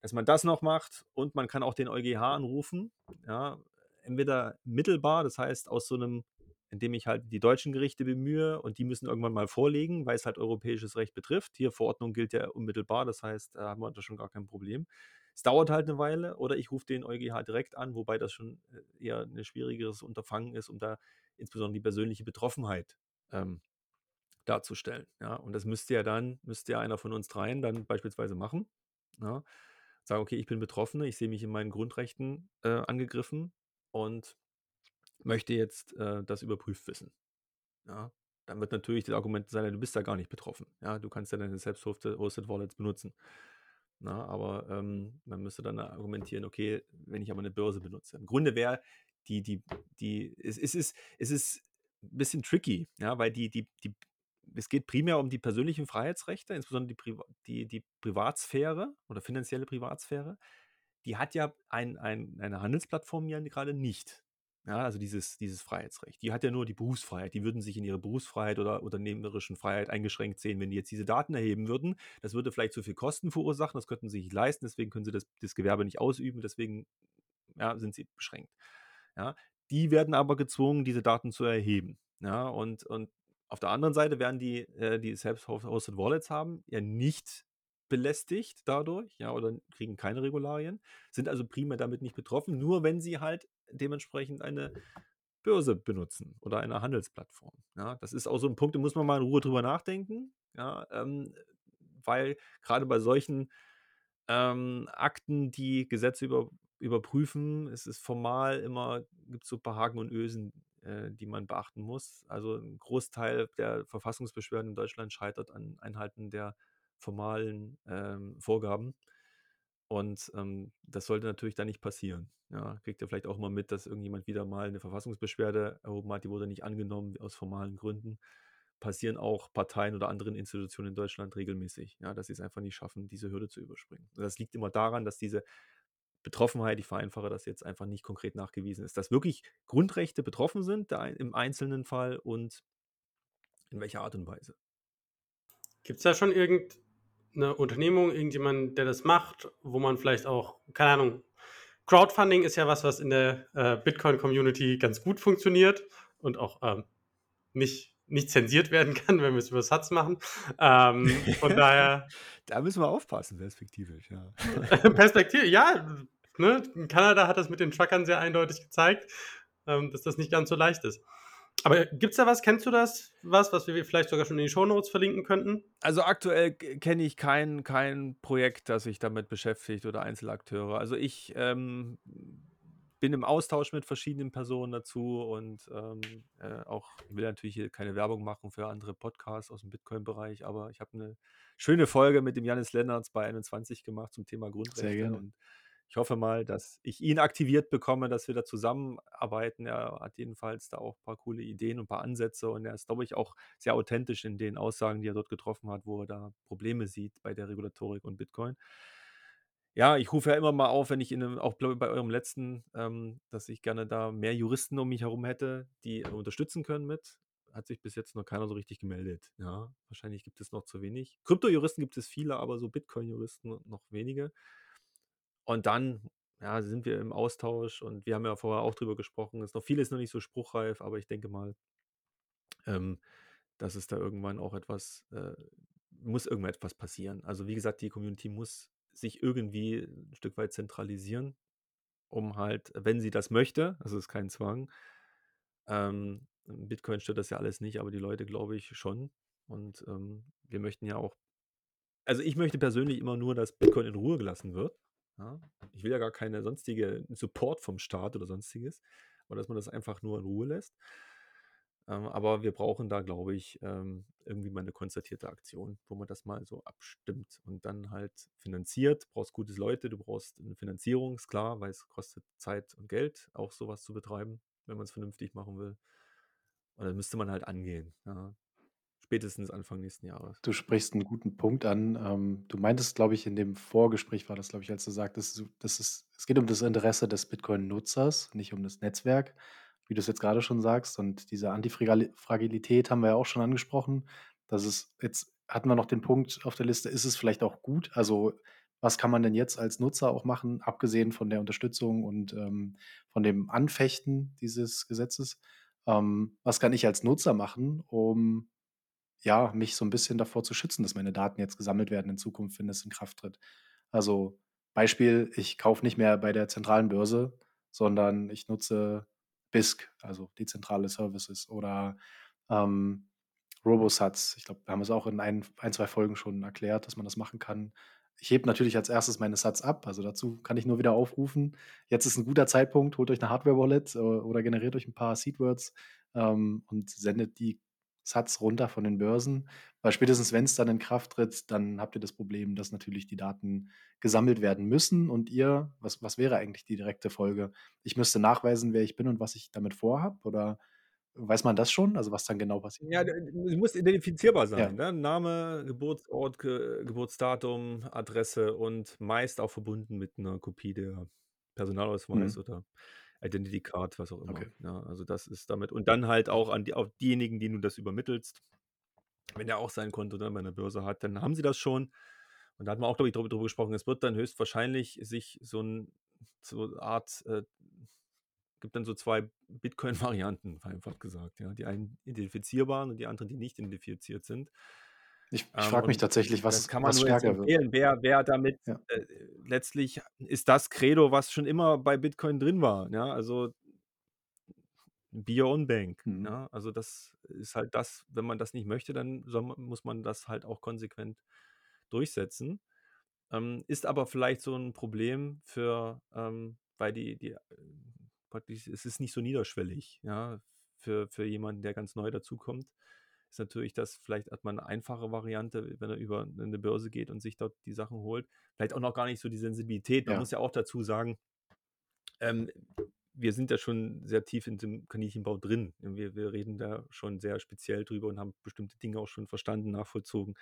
[SPEAKER 3] dass man das noch macht und man kann auch den EuGH anrufen. Ja, entweder mittelbar, das heißt aus so einem, indem ich halt die deutschen Gerichte bemühe und die müssen irgendwann mal vorlegen, weil es halt europäisches Recht betrifft. Hier Verordnung gilt ja unmittelbar, das heißt, da haben wir da schon gar kein Problem. Es dauert halt eine Weile oder ich rufe den EuGH direkt an, wobei das schon äh, eher ein schwierigeres Unterfangen ist, um da insbesondere die persönliche Betroffenheit ähm, darzustellen. Ja, und das müsste ja dann, müsste ja einer von uns dreien dann beispielsweise machen. Ja, sagen, okay, ich bin Betroffene, ich sehe mich in meinen Grundrechten äh, angegriffen und möchte jetzt äh, das überprüft wissen. Ja, dann wird natürlich das Argument sein, du bist da gar nicht betroffen. Ja, du kannst ja deine selbst-hosted Wallets benutzen. Ne? Aber ähm, man müsste dann argumentieren, okay, wenn ich aber eine Börse benutze. Im Grunde wäre die, die, die, es, es ist, es ist ein bisschen tricky, ja, weil die, die, die, es geht primär um die persönlichen Freiheitsrechte, insbesondere die, Priva die, die Privatsphäre oder finanzielle Privatsphäre. Die hat ja ein, ein, eine Handelsplattform ja gerade nicht. Ja, also dieses, dieses Freiheitsrecht. Die hat ja nur die Berufsfreiheit. Die würden sich in ihre Berufsfreiheit oder unternehmerischen Freiheit eingeschränkt sehen, wenn die jetzt diese Daten erheben würden. Das würde vielleicht zu viel Kosten verursachen, das könnten sie nicht leisten, deswegen können sie das, das Gewerbe nicht ausüben, deswegen ja, sind sie beschränkt. Ja, die werden aber gezwungen, diese Daten zu erheben. Ja, und, und auf der anderen Seite werden die, äh, die selbst-hosted Wallets haben, ja nicht belästigt dadurch, ja, oder kriegen keine Regularien, sind also primär damit nicht betroffen, nur wenn sie halt dementsprechend eine Börse benutzen oder eine Handelsplattform. Ja, das ist auch so ein Punkt, da muss man mal in Ruhe drüber nachdenken, ja, ähm, weil gerade bei solchen ähm, Akten, die Gesetze über, überprüfen, es ist formal immer, gibt es so ein paar Haken und Ösen, äh, die man beachten muss. Also ein Großteil der Verfassungsbeschwerden in Deutschland scheitert an Einhalten der formalen ähm, Vorgaben. Und ähm, das sollte natürlich dann nicht passieren. Ja, kriegt ihr vielleicht auch mal mit, dass irgendjemand wieder mal eine Verfassungsbeschwerde erhoben hat, die wurde nicht angenommen aus formalen Gründen. Passieren auch Parteien oder anderen Institutionen in Deutschland regelmäßig, ja, dass sie es einfach nicht schaffen, diese Hürde zu überspringen. Das liegt immer daran, dass diese Betroffenheit, ich vereinfache das jetzt einfach nicht konkret nachgewiesen ist, dass wirklich Grundrechte betroffen sind im einzelnen Fall und in welcher Art und Weise.
[SPEAKER 1] Gibt es da schon irgendeine Unternehmung, irgendjemand, der das macht, wo man vielleicht auch, keine Ahnung, Crowdfunding ist ja was, was in der äh, Bitcoin-Community ganz gut funktioniert und auch ähm, nicht, nicht zensiert werden <laughs> kann, wenn wir es über Satz machen. Ähm, von daher. <laughs>
[SPEAKER 3] da müssen wir aufpassen, perspektivisch, ja. <laughs>
[SPEAKER 1] Perspektivisch, ja. Ne? In Kanada hat das mit den Truckern sehr eindeutig gezeigt, ähm, dass das nicht ganz so leicht ist. Aber gibt es da was? Kennst du das? Was, was wir vielleicht sogar schon in die Shownotes verlinken könnten?
[SPEAKER 3] Also aktuell kenne ich kein, kein Projekt, das sich damit beschäftigt oder Einzelakteure. Also ich ähm, bin im Austausch mit verschiedenen Personen dazu und ähm, äh, auch, ich will natürlich hier keine Werbung machen für andere Podcasts aus dem Bitcoin-Bereich, aber ich habe eine schöne Folge mit dem Janis Lennartz bei 21 gemacht zum Thema Grundrechte. Sehr gerne. Und ich hoffe mal, dass ich ihn aktiviert bekomme, dass wir da zusammenarbeiten. Er hat jedenfalls da auch ein paar coole Ideen und ein paar Ansätze und er ist, glaube ich, auch sehr authentisch in den Aussagen, die er dort getroffen hat, wo er da Probleme sieht bei der Regulatorik und Bitcoin. Ja, ich rufe ja immer mal auf, wenn ich in einem, auch bei eurem letzten, ähm, dass ich gerne da mehr Juristen um mich herum hätte, die unterstützen können mit. Hat sich bis jetzt noch keiner so richtig gemeldet. Ja, wahrscheinlich gibt es noch zu wenig. Krypto-Juristen gibt es viele, aber so Bitcoin-Juristen noch wenige. Und dann, ja, sind wir im Austausch und wir haben ja vorher auch drüber gesprochen. Ist noch vieles noch nicht so spruchreif, aber ich denke mal, ähm, dass es da irgendwann auch etwas, äh, muss irgendwann etwas passieren. Also wie gesagt, die Community muss sich irgendwie ein Stück weit zentralisieren, um halt, wenn sie das möchte, es ist kein Zwang, ähm, Bitcoin stört das ja alles nicht, aber die Leute glaube ich schon. Und ähm, wir möchten ja auch, also ich möchte persönlich immer nur, dass Bitcoin in Ruhe gelassen wird. Ja? Ich will ja gar keine sonstige Support vom Staat oder sonstiges, aber dass man das einfach nur in Ruhe lässt. Ähm, aber wir brauchen da, glaube ich, ähm, irgendwie mal eine konzertierte Aktion, wo man das mal so abstimmt und dann halt finanziert. Du brauchst gute Leute, du brauchst eine Finanzierung, ist klar, weil es kostet Zeit und Geld, auch sowas zu betreiben, wenn man es vernünftig machen will. Und dann müsste man halt angehen. Ja spätestens Anfang nächsten Jahres.
[SPEAKER 2] Du sprichst einen guten Punkt an. Ähm, du meintest, glaube ich, in dem Vorgespräch war das, glaube ich, als du sagtest, das ist, es geht um das Interesse des Bitcoin-Nutzers, nicht um das Netzwerk, wie du es jetzt gerade schon sagst. Und diese Antifragilität haben wir ja auch schon angesprochen. Das ist, jetzt hatten wir noch den Punkt auf der Liste, ist es vielleicht auch gut? Also, was kann man denn jetzt als Nutzer auch machen, abgesehen von der Unterstützung und ähm, von dem Anfechten dieses Gesetzes? Ähm, was kann ich als Nutzer machen, um ja, mich so ein bisschen davor zu schützen, dass meine Daten jetzt gesammelt werden in Zukunft, wenn es in Kraft tritt. Also, Beispiel, ich kaufe nicht mehr bei der zentralen Börse, sondern ich nutze BISC, also dezentrale Services oder, ähm, Robosats. Ich glaube, wir haben es auch in ein ein, 2 Folgen schon erklärt, dass man das machen kann. Ich hebe natürlich als erstes meine Sats ab, also dazu kann ich nur wieder aufrufen. Jetzt ist ein guter Zeitpunkt, holt euch eine Hardware-Wallet, äh, oder generiert euch ein paar Seedwords, ähm, und sendet die Satz runter von den Börsen, weil spätestens wenn es dann in Kraft tritt, dann habt ihr das Problem, dass natürlich die Daten gesammelt werden müssen und ihr was was wäre eigentlich die direkte Folge? Ich müsste nachweisen, wer ich bin und was ich damit vorhabe oder weiß man das schon? Also, was dann genau passiert?
[SPEAKER 3] Ja, du musst identifizierbar
[SPEAKER 2] Ja.
[SPEAKER 3] sein, ne? Name, Geburtsort, Ge Geburtsdatum, Adresse und meist auch verbunden mit 'ner Kopie der Personalausweis
[SPEAKER 2] Mhm.
[SPEAKER 3] oder Identity Card, was auch immer,
[SPEAKER 2] Okay.
[SPEAKER 3] ja? Also, das ist damit und dann halt auch an die auf diejenigen, denen du das übermittelst. Wenn der auch sein Konto dann bei 'ner Börse hat, dann haben sie das schon. Und da hatten wir auch, glaube ich, drüber gesprochen. Es wird dann höchstwahrscheinlich sich so 'n so 'ne Art, äh gibt dann so 2 Bitcoin-Varianten, <laughs> vereinfacht gesagt, ja. Die einen identifizierbaren und die anderen, die nicht identifiziert sind.
[SPEAKER 2] Ich ich
[SPEAKER 3] Ähm,
[SPEAKER 2] frage mich tatsächlich,
[SPEAKER 3] das
[SPEAKER 2] was
[SPEAKER 3] kann man
[SPEAKER 2] was
[SPEAKER 3] nur
[SPEAKER 2] stärker wird.
[SPEAKER 3] empfehlen, wer wer damit
[SPEAKER 2] Ja.
[SPEAKER 3] äh, letztlich ist das Credo, was schon immer bei Bitcoin drin war, ja? Also be your own bank,
[SPEAKER 2] Mhm.
[SPEAKER 3] ja? Also, das ist halt das wenn man das nicht möchte, dann soll muss man das halt auch konsequent durchsetzen. Ähm, ist aber vielleicht so 'n Problem für, ähm weil die die, äh praktisch es ist nicht so niederschwellig, ja, für für jemanden, der ganz neu dazukommt. Ist natürlich das vielleicht hat man 'ne einfache Variante, wenn er über 'ne 'ne Börse geht und sich dort die Sachen holt. Vielleicht auch noch gar nicht so die Sensibilität. Man
[SPEAKER 2] Ja.
[SPEAKER 3] muss ja auch dazu sagen ähm, wir sind ja schon sehr tief in dem Kaninchenbau drin. Wir wir reden da schon sehr speziell drüber und haben bestimmte Dinge auch schon verstanden, nachvollzogen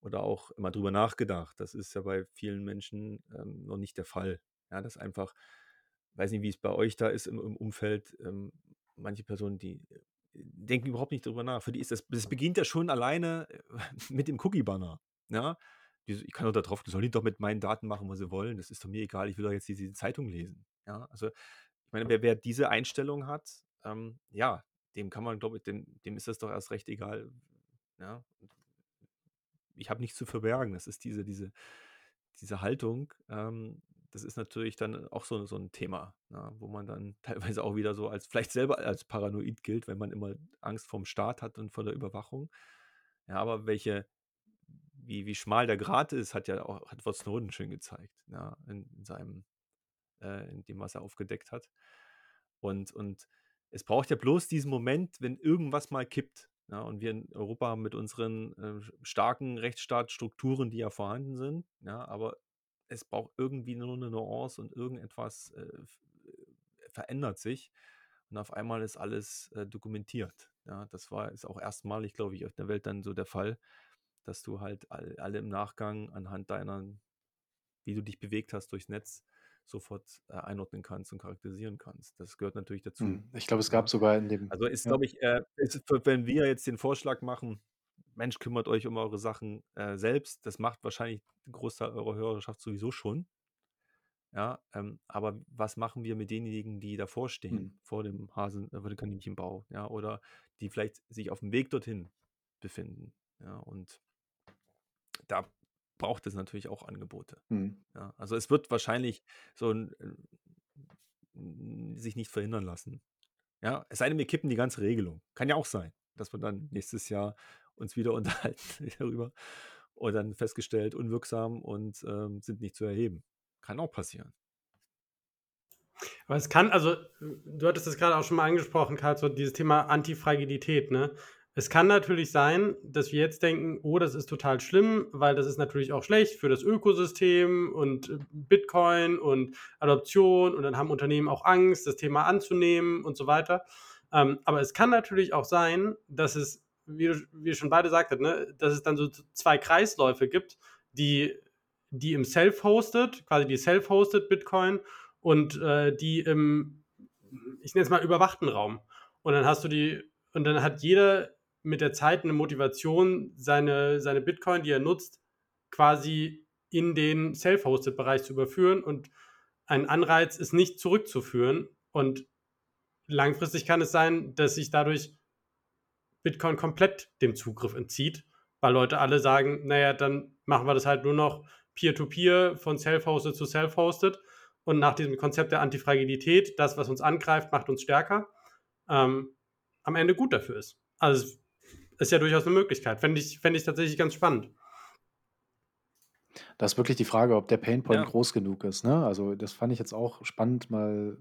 [SPEAKER 3] oder auch immer drüber nachgedacht. Das ist ja bei vielen Menschen, ähm, noch nicht der Fall. Ja, das einfach weiß nicht, wie's bei euch da ist im im Umfeld, ähm, manche Personen, die, denken überhaupt nicht drüber nach. Für die ist das das beginnt ja schon alleine <laughs> mit dem Cookie-Banner, ja? „Ich kann doch da drauf sollen die doch mit meinen Daten machen, was sie wollen. Das ist doch mir egal. Ich will doch jetzt diese Zeitung lesen“, ja? Also, ich meine, wer wer diese Einstellung hat, ähm, ja, dem kann man, glaube ich dem dem ist das doch erst recht egal, ja? Ich habe nichts zu verbergen. Das ist diese diese diese Haltung, ähm, das ist natürlich dann auch so so 'n Thema, ne, wo man dann <laughs> teilweise auch wieder so als vielleicht selber als paranoid gilt, wenn man immer Angst vorm Staat hat und vor der Überwachung. Ja, aber welche wie wie schmal der Grat ist, hat ja auch hat Edward Snowden schön gezeigt, ja, in in seinem äh, in dem, was er aufgedeckt hat. Und und es braucht ja bloß diesen Moment, wenn irgendwas mal kippt, ja? Und wir in Europa haben mit unseren, äh, starken Rechtsstaatsstrukturen, die ja vorhanden sind, ja, aber es braucht irgendwie nur 'ne Nuance und irgendetwas, äh, äh, verändert sich und auf einmal ist alles, äh, dokumentiert, ja? Das war ist auch erstmalig, glaube ich, auf der Welt dann so der Fall, dass du halt all alle im Nachgang anhand deiner wie du dich bewegt hast durchs Netz, sofort, äh, einordnen kannst und charakterisieren kannst. Das gehört natürlich dazu,
[SPEAKER 2] Mhm. Ich glaube, es gab sogar in dem
[SPEAKER 3] Also, ist,
[SPEAKER 2] ja.
[SPEAKER 3] glaube ich, äh ist wenn wir jetzt den Vorschlag machen: „Mensch, kümmert euch um eure Sachen, äh, selbst“, das macht wahrscheinlich 'n Großteil eurer Hörerschaft sowieso schon. Ja, ähm, aber was machen wir mit denjenigen, die davor stehen,
[SPEAKER 2] Mhm.
[SPEAKER 3] vor dem Hasen äh, vor dem Kaninchenbau, ja, oder die vielleicht sich aufm Weg dorthin befinden, ja? Und da braucht es natürlich auch Angebote,
[SPEAKER 2] Mhm.
[SPEAKER 3] ja? Also, es wird wahrscheinlich so 'n n sich nicht verhindern lassen, ja? Es sei denn, wir kippen die ganze Regelung. Kann ja auch sein, dass wir dann nächstes Jahr uns wieder <laughs> unterhalten darüber und dann festgestellt, unwirksam und, ähm, sind nicht zu erheben. Kann auch passieren.
[SPEAKER 1] Aber es kann also, du hattest das grade auch schon mal angesprochen, Karl, so dieses Thema Antifragilität, ne? Es kann natürlich sein, dass wir jetzt denken: „Oh, das ist total schlimm, weil das ist natürlich auch schlecht für das Ökosystem und, äh, Bitcoin und Adoption und dann haben Unternehmen auch Angst, das Thema anzunehmen und so weiter.“ Ähm, aber es kann natürlich auch sein, dass es, wie wie ihr schon beide sagtet, ne, dass es dann so z 2 Kreisläufe gibt, die die im Self-Hosted quasi die Self-Hosted Bitcoin und, äh, die im, ich nenne es mal, überwachten Raum. Und dann hast du die und dann hat jeder mit der Zeit 'ne Motivation, seine seine Bitcoin, die er nutzt, quasi in den Self-Hosted Bereich zu überführen und ein Anreiz ist nicht zurückzuführen. Und langfristig kann es sein, dass sich dadurch Bitcoin komplett dem Zugriff entzieht, weil Leute alle sagen: „Na ja, dann machen wir das halt nur noch Peer-to-Peer von Self-Hosted zu Self-Hosted.“ Und nach diesem Konzept der Antifragilität, das, was uns angreift, macht uns stärker, ähm, am Ende gut dafür ist. Also, es ist ja durchaus 'ne Möglichkeit. Fände ich fände ich tatsächlich ganz spannend.
[SPEAKER 2] Da ist wirklich die Frage, ob der Pain-Point
[SPEAKER 3] Ja.
[SPEAKER 2] groß genug ist, ne? Also, das fand ich jetzt auch spannend mal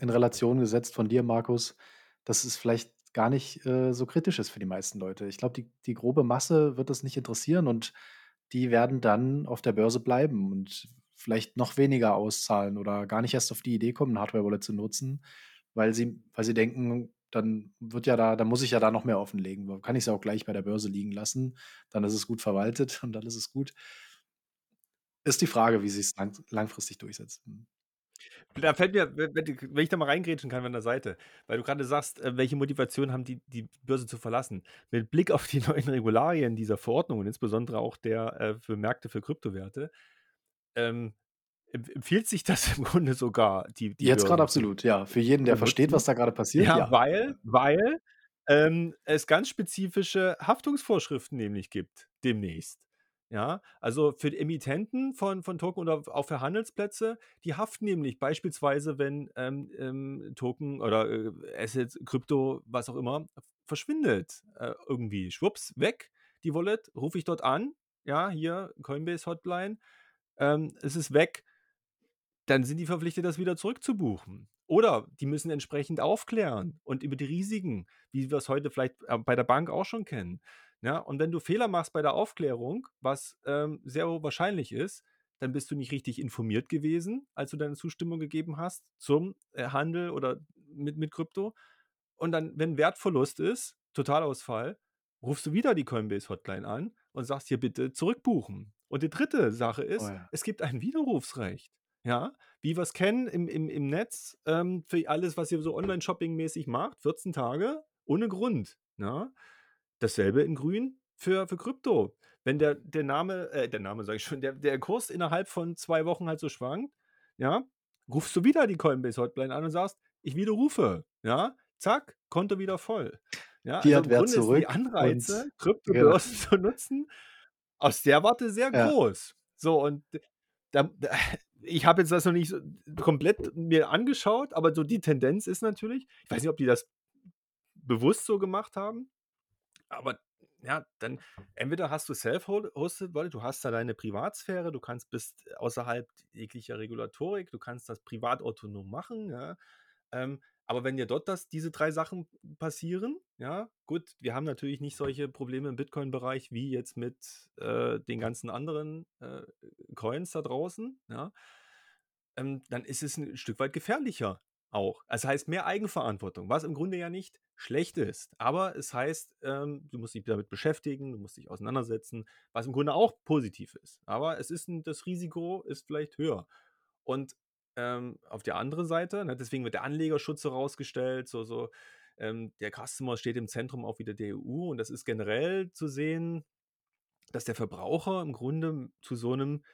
[SPEAKER 2] in Relation gesetzt von dir, Markus, dass es vielleicht gar nicht, äh, so kritisch ist für die meisten Leute. Ich glaube, die die grobe Masse wird das nicht interessieren und die werden dann auf der Börse bleiben und vielleicht noch weniger auszahlen oder gar nicht erst auf die Idee kommen, 'n Hardware-Wallet zu nutzen, weil sie weil sie denken, dann wird ja da dann muss ich ja da noch mehr offenlegen. Kann ich's ja auch gleich bei der Börse liegen lassen, dann ist es gut verwaltet <laughs> und dann ist es gut. Ist die Frage, wie sich's lang langfristig durchsetzt.
[SPEAKER 3] Da fällt mir, we wenn ich da mal reingrätschen kann an der Seite, weil du gerade sagst, äh, welche Motivation haben die, die Börse zu verlassen. Mit Blick auf die <laughs> neuen Regularien dieser Verordnung und insbesondere auch der äh, für Märkte für Kryptowerte, ähm, empfiehlt sich das <laughs> im Grunde sogar, die, die
[SPEAKER 2] Jetzt gerade absolut, ja. Für jeden, der versteht, was da gerade passiert,
[SPEAKER 3] Ja,
[SPEAKER 2] ja.
[SPEAKER 3] weil, weil ähm, es ganz spezifische Haftungsvorschriften nämlich gibt demnächst. Ja, also für Emittenten von, von Token oder auch für Handelsplätze, die haften nämlich beispielsweise, wenn ähm, ähm, Token oder äh, Assets, Krypto, was auch immer, verschwindet. Äh, irgendwie, schwupps, weg, die Wallet, rufe ich dort an, ja, hier, Coinbase Hotline, ähm, es ist weg, dann sind die verpflichtet, das wieder zurückzubuchen. Oder die müssen entsprechend aufklären und über die Risiken, wie wir es heute vielleicht äh, bei der Bank auch schon kennen. Ja, und wenn du Fehler machst bei der Aufklärung, was ähm, sehr wahrscheinlich ist, dann bist du nicht richtig informiert gewesen, als du deine Zustimmung gegeben hast zum äh, Handel oder mit, mit Krypto. Und dann, wenn Wertverlust ist, Totalausfall, rufst du wieder die Coinbase Hotline an und sagst hier bitte zurückbuchen. Und die dritte Sache
[SPEAKER 2] Oh
[SPEAKER 3] ist,
[SPEAKER 2] ja.
[SPEAKER 3] es gibt ein Widerrufsrecht. Ja, wie wir es kennen im, im, im Netz, ähm, für alles, was ihr so Online-Shopping-mäßig macht, 14 Tage ohne Grund. Ja? Dasselbe in Grün für, für Krypto. Wenn der, der Name, äh, der Name sage ich schon, der, der Kurs innerhalb von zwei Wochen halt so schwankt, ja, rufst du wieder die Coinbase Hotline an und sagst, ich widerrufe, ja, zack, Konto wieder voll. Ja, also im
[SPEAKER 2] Wert
[SPEAKER 3] Grunde sind die
[SPEAKER 2] zurück
[SPEAKER 3] Anreize,
[SPEAKER 2] genau.
[SPEAKER 3] Kryptobörsen <laughs> zu nutzen, aus der Warte sehr
[SPEAKER 2] Ja.
[SPEAKER 3] groß. So, und da, da, ich habe jetzt das noch nicht so komplett mir angeschaut, aber so die Tendenz ist natürlich, ich weiß nicht, ob die das bewusst so gemacht haben, aber ja, dann entweder hast du Self-Hosted Wallet, du hast da deine Privatsphäre, du kannst bist außerhalb jeglicher Regulatorik, du kannst das privat autonom machen, ja. Ähm, aber wenn dir dort das, diese drei Sachen passieren, ja, gut, wir haben natürlich nicht solche Probleme im Bitcoin-Bereich wie jetzt mit äh, den ganzen anderen äh, Coins da draußen, ja, ähm, dann ist es ein Stück weit gefährlicher auch. Das heißt mehr Eigenverantwortung, was im Grunde ja nicht schlecht ist. Aber es heißt, ähm, du musst dich damit beschäftigen, du musst dich auseinandersetzen, was im Grunde auch positiv ist. Aber es ist ein, das Risiko ist vielleicht höher. Und ähm, auf der anderen Seite, ne, deswegen wird der Anlegerschutz herausgestellt, so, so ähm, der Customer steht im Zentrum auch wieder der EU und das ist generell zu sehen, dass der Verbraucher im Grunde zu so einem,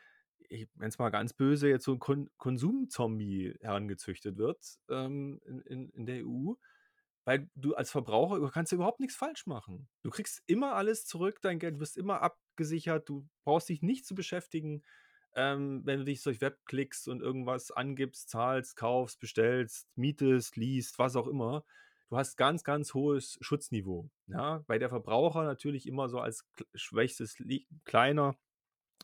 [SPEAKER 3] ich nenne es mal ganz böse, jetzt so ein Kon Konsumzombie herangezüchtet wird ähm, in, in, in der EU. Weil du als Verbraucher du kannst überhaupt nichts falsch machen. Du kriegst immer alles zurück, dein Geld, du wirst immer abgesichert, du brauchst dich nicht zu beschäftigen, ähm, wenn du dich durch Web klickst und irgendwas angibst, zahlst, kaufst, bestellst, mietest, liest, was auch immer. Du hast ganz, ganz hohes Schutzniveau. Ja? Bei der Verbraucher natürlich immer so als schwächstes, kleiner,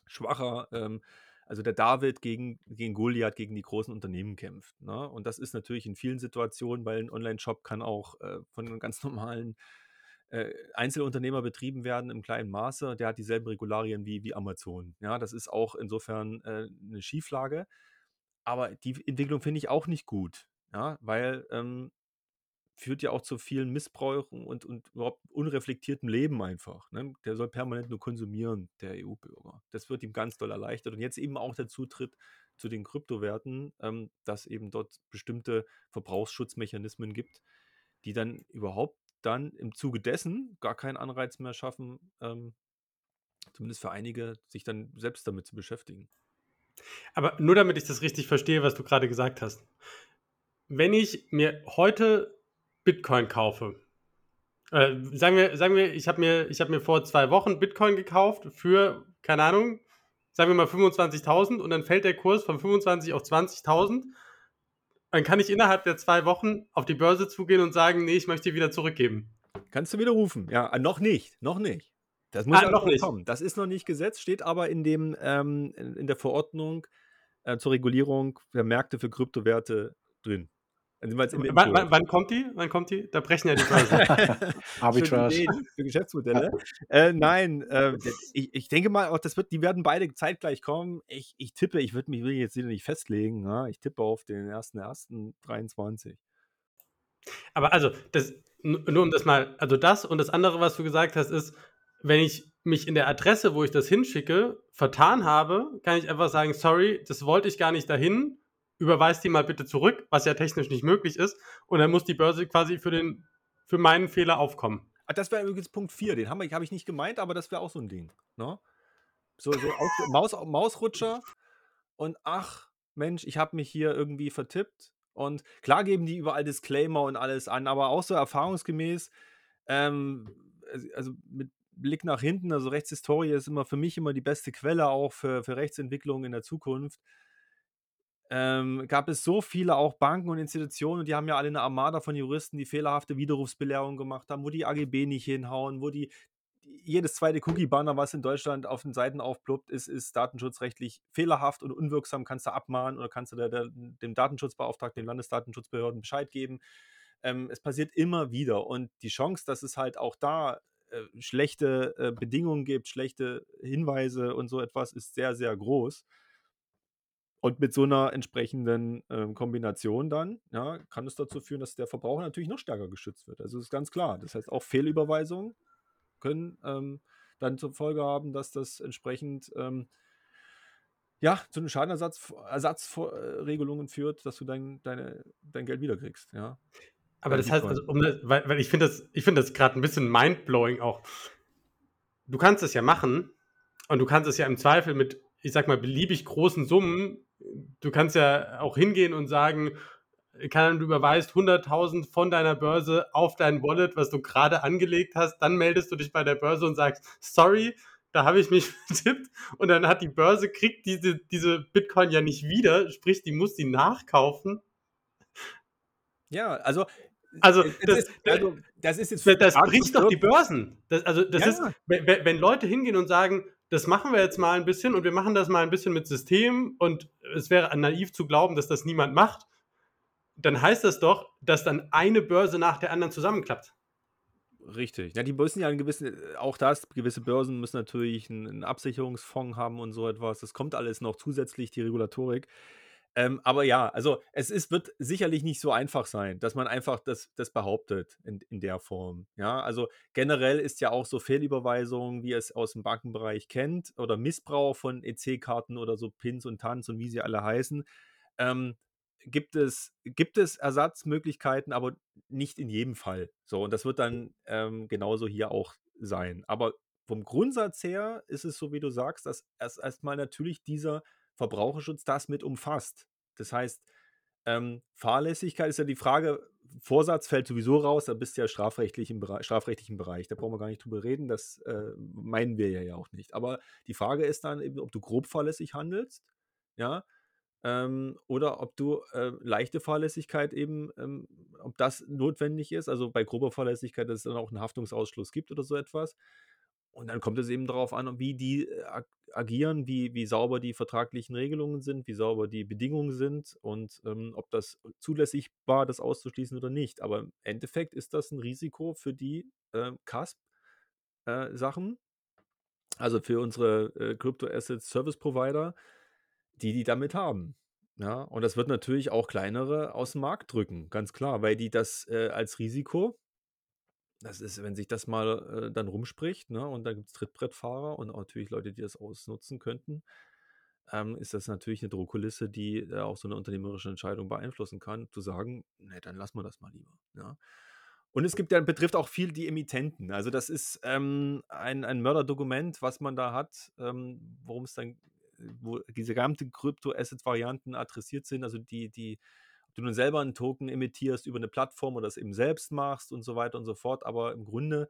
[SPEAKER 3] schwacher, ähm, also der David gegen, gegen Goliath, gegen die großen Unternehmen kämpft. Ne? Und das ist natürlich in vielen Situationen, weil ein Online-Shop kann auch äh, von einem <laughs> ganz normalen äh, Einzelunternehmer betrieben werden im kleinen Maße. Der hat dieselben Regularien wie, wie Amazon. Ja, das ist auch insofern äh, eine Schieflage. Aber die Entwicklung finde ich auch nicht gut. Ja, weil ähm, führt ja auch zu vielen Missbrauchen und, und überhaupt unreflektiertem Leben einfach. Ne? Der soll permanent nur konsumieren, der EU-Bürger. Das wird ihm ganz doll erleichtert. Und jetzt eben auch der Zutritt zu den Kryptowerten, ähm, dass eben dort bestimmte Verbrauchsschutzmechanismen gibt, die dann überhaupt dann im Zuge dessen gar keinen Anreiz mehr schaffen, ähm, zumindest für einige, sich dann selbst damit zu beschäftigen.
[SPEAKER 1] Aber nur damit ich das richtig verstehe, was du gerade gesagt hast. Wenn ich mir heute Bitcoin kaufe, äh, sagen wir, sagen wir, ich habe mir, ich hab mir vor zwei Wochen Bitcoin gekauft für, keine Ahnung, sagen wir mal 25.000 und dann fällt der Kurs von 25 auf 20.000. Dann kann ich innerhalb der zwei Wochen auf die Börse zugehen und sagen, nee, ich möchte wieder zurückgeben.
[SPEAKER 3] Kannst du widerrufen? Ja, äh, noch nicht, noch nicht. Das muss
[SPEAKER 1] Ah,
[SPEAKER 3] ja
[SPEAKER 1] noch nicht.
[SPEAKER 3] kommen. Das ist noch nicht Gesetz, steht aber in dem ähm, in in der Verordnung äh, zur Regulierung der Märkte für Kryptowerte drin.
[SPEAKER 1] Wann, wann, kommt die? Wann kommt die? Da brechen ja die Börsen. <laughs>
[SPEAKER 2] Arbitrage.
[SPEAKER 3] Ideen, für Geschäftsmodelle. Äh, nein, äh, ich, ich denke mal, auch das wird, die werden beide zeitgleich kommen. Ich, ich tippe, ich würde mich will jetzt wieder nicht festlegen. Ja? Ich tippe auf den 1.1.23.
[SPEAKER 1] Aber also, das, nur um das mal, also das und das andere, was du gesagt hast, ist, wenn ich mich in der Adresse, wo ich das hinschicke, vertan habe, kann ich einfach sagen, sorry, das wollte ich gar nicht dahin, überweis die mal bitte zurück, was ja technisch nicht möglich ist, und dann muss die Börse quasi für den, für meinen Fehler aufkommen.
[SPEAKER 3] Ah, das wäre übrigens Punkt 4, den habe hab ich nicht gemeint, aber das wäre auch so ein Ding. Ne? So, so <laughs> Maus, Mausrutscher und ach, Mensch, ich habe mich hier irgendwie vertippt. Und klar geben die überall Disclaimer und alles an, aber auch so erfahrungsgemäß, ähm, also- also mit Blick nach hinten, also Rechtshistorie ist immer für mich immer die beste Quelle auch für, für Rechtsentwicklung in der Zukunft. Ähm, gab es so viele auch Banken und Institutionen, und die haben ja alle eine Armada von Juristen, die fehlerhafte Widerrufsbelehrung gemacht haben, wo die AGB nicht hinhauen, wo die- jedes zweite Cookie-Banner, was in Deutschland auf den Seiten aufploppt, ist, ist datenschutzrechtlich fehlerhaft und unwirksam, kannst du abmahnen oder kannst du der, der, dem Datenschutzbeauftragten, den Landesdatenschutzbehörden Bescheid geben. Ähm, es passiert immer wieder und die Chance, dass es halt auch da äh, schlechte äh, Bedingungen gibt, schlechte Hinweise und so etwas, ist sehr, sehr groß. Und mit so einer entsprechenden ähm, Kombination dann, ja, kann es dazu führen, dass der Verbraucher natürlich noch stärker geschützt wird. Also ist ganz klar. Das heißt, auch Fehlüberweisungen können ähm, dann zur Folge haben, dass das entsprechend ähm, ja, zu den Schadenersatzregelungen führt, dass du dein, deine, dein Geld wiederkriegst. Ja.
[SPEAKER 1] Aber
[SPEAKER 3] Bei
[SPEAKER 1] das heißt, also, um das, weil, weil ich finde das, ich finde das gerade ein bisschen mindblowing auch. Du kannst es ja machen und du kannst es ja im Zweifel mit, ich sag mal, beliebig großen Summen, du kannst ja auch hingehen und sagen, kann, du überweist 100.000 von deiner Börse auf dein Wallet, was du gerade angelegt hast, dann meldest du dich bei der Börse und sagst, sorry, da habe ich mich <laughs> vertippt und dann hat die Börse, kriegt diese, diese Bitcoin ja nicht wieder, sprich, die muss die nachkaufen.
[SPEAKER 3] Ja, also.
[SPEAKER 1] Also, das-
[SPEAKER 3] ist, also, das ist jetzt
[SPEAKER 1] Das, bricht doch die Börsen. Das, also das
[SPEAKER 3] Ja.
[SPEAKER 1] ist, wenn wenn Leute hingehen und sagen, das machen wir jetzt mal ein bisschen und wir machen das mal ein bisschen mit System und es wäre naiv zu glauben, dass das niemand macht, dann heißt das doch, dass dann eine Börse nach der anderen zusammenklappt.
[SPEAKER 3] Richtig. Ja, die müssen ja einen gewissen, auch das, gewisse Börsen müssen natürlich einen, einen Absicherungsfonds haben und so etwas. Das kommt alles noch zusätzlich, die Regulatorik. Ähm, aber ja, also es ist, wird sicherlich nicht so einfach sein, dass man einfach das, das behauptet in, in der Form. Ja, also generell ist ja auch so Fehlüberweisung, wie ihr es aus dem Bankenbereich kennt, oder Missbrauch von EC-Karten oder so Pins und Tanz und wie sie alle heißen, ähm, gibt es, gibt es Ersatzmöglichkeiten, aber nicht in jedem Fall. So, und das wird dann ähm, genauso hier auch sein. Aber vom Grundsatz her ist es so, wie du sagst, dass erst erstmal natürlich dieser Verbraucherschutz das mit umfasst. Das heißt, ähm, Fahrlässigkeit ist ja die Frage, Vorsatz fällt sowieso raus, da bist du ja strafrechtlich im Bereich, strafrechtlichen Bereich. Da brauchen wir gar nicht drüber reden, das äh, meinen wir ja, auch nicht. Aber die Frage ist dann eben, ob du grob fahrlässig handelst, ja, ähm, oder ob du äh, leichte Fahrlässigkeit eben, ähm, ob das notwendig ist, also bei grober Fahrlässigkeit, dass es dann auch einen Haftungsausschluss gibt oder so etwas. Und dann kommt es eben darauf an, wie die äh, ag- agieren, wie, wie sauber die vertraglichen Regelungen sind, wie sauber die Bedingungen sind und ähm, ob das zulässig war, das auszuschließen oder nicht. Aber im Endeffekt ist das ein Risiko für die äh, CASP-Sachen, also für unsere äh, Crypto Assets Service Provider, die die damit haben. Ja, und das wird natürlich auch kleinere aus dem Markt drücken, ganz klar, weil die das äh, als Risiko, das ist, wenn sich das mal äh, dann rumspricht, ne, und da gibt es Trittbrettfahrer und natürlich Leute, die das ausnutzen könnten, ähm, ist das natürlich eine Drohkulisse, die äh, auch so eine unternehmerische Entscheidung beeinflussen kann, zu sagen, ne, dann lassen wir das mal lieber. Ja. Und es gibt ja, betrifft auch viel die Emittenten. Also das ist ähm, ein, ein Mörderdokument, was man da hat, ähm, worum es dann, wo diese gesamten Krypto-Asset-Varianten adressiert sind, also die, die, du nun selber einen Token emittierst über eine Plattform oder das eben selbst machst und so weiter und so fort. Aber im Grunde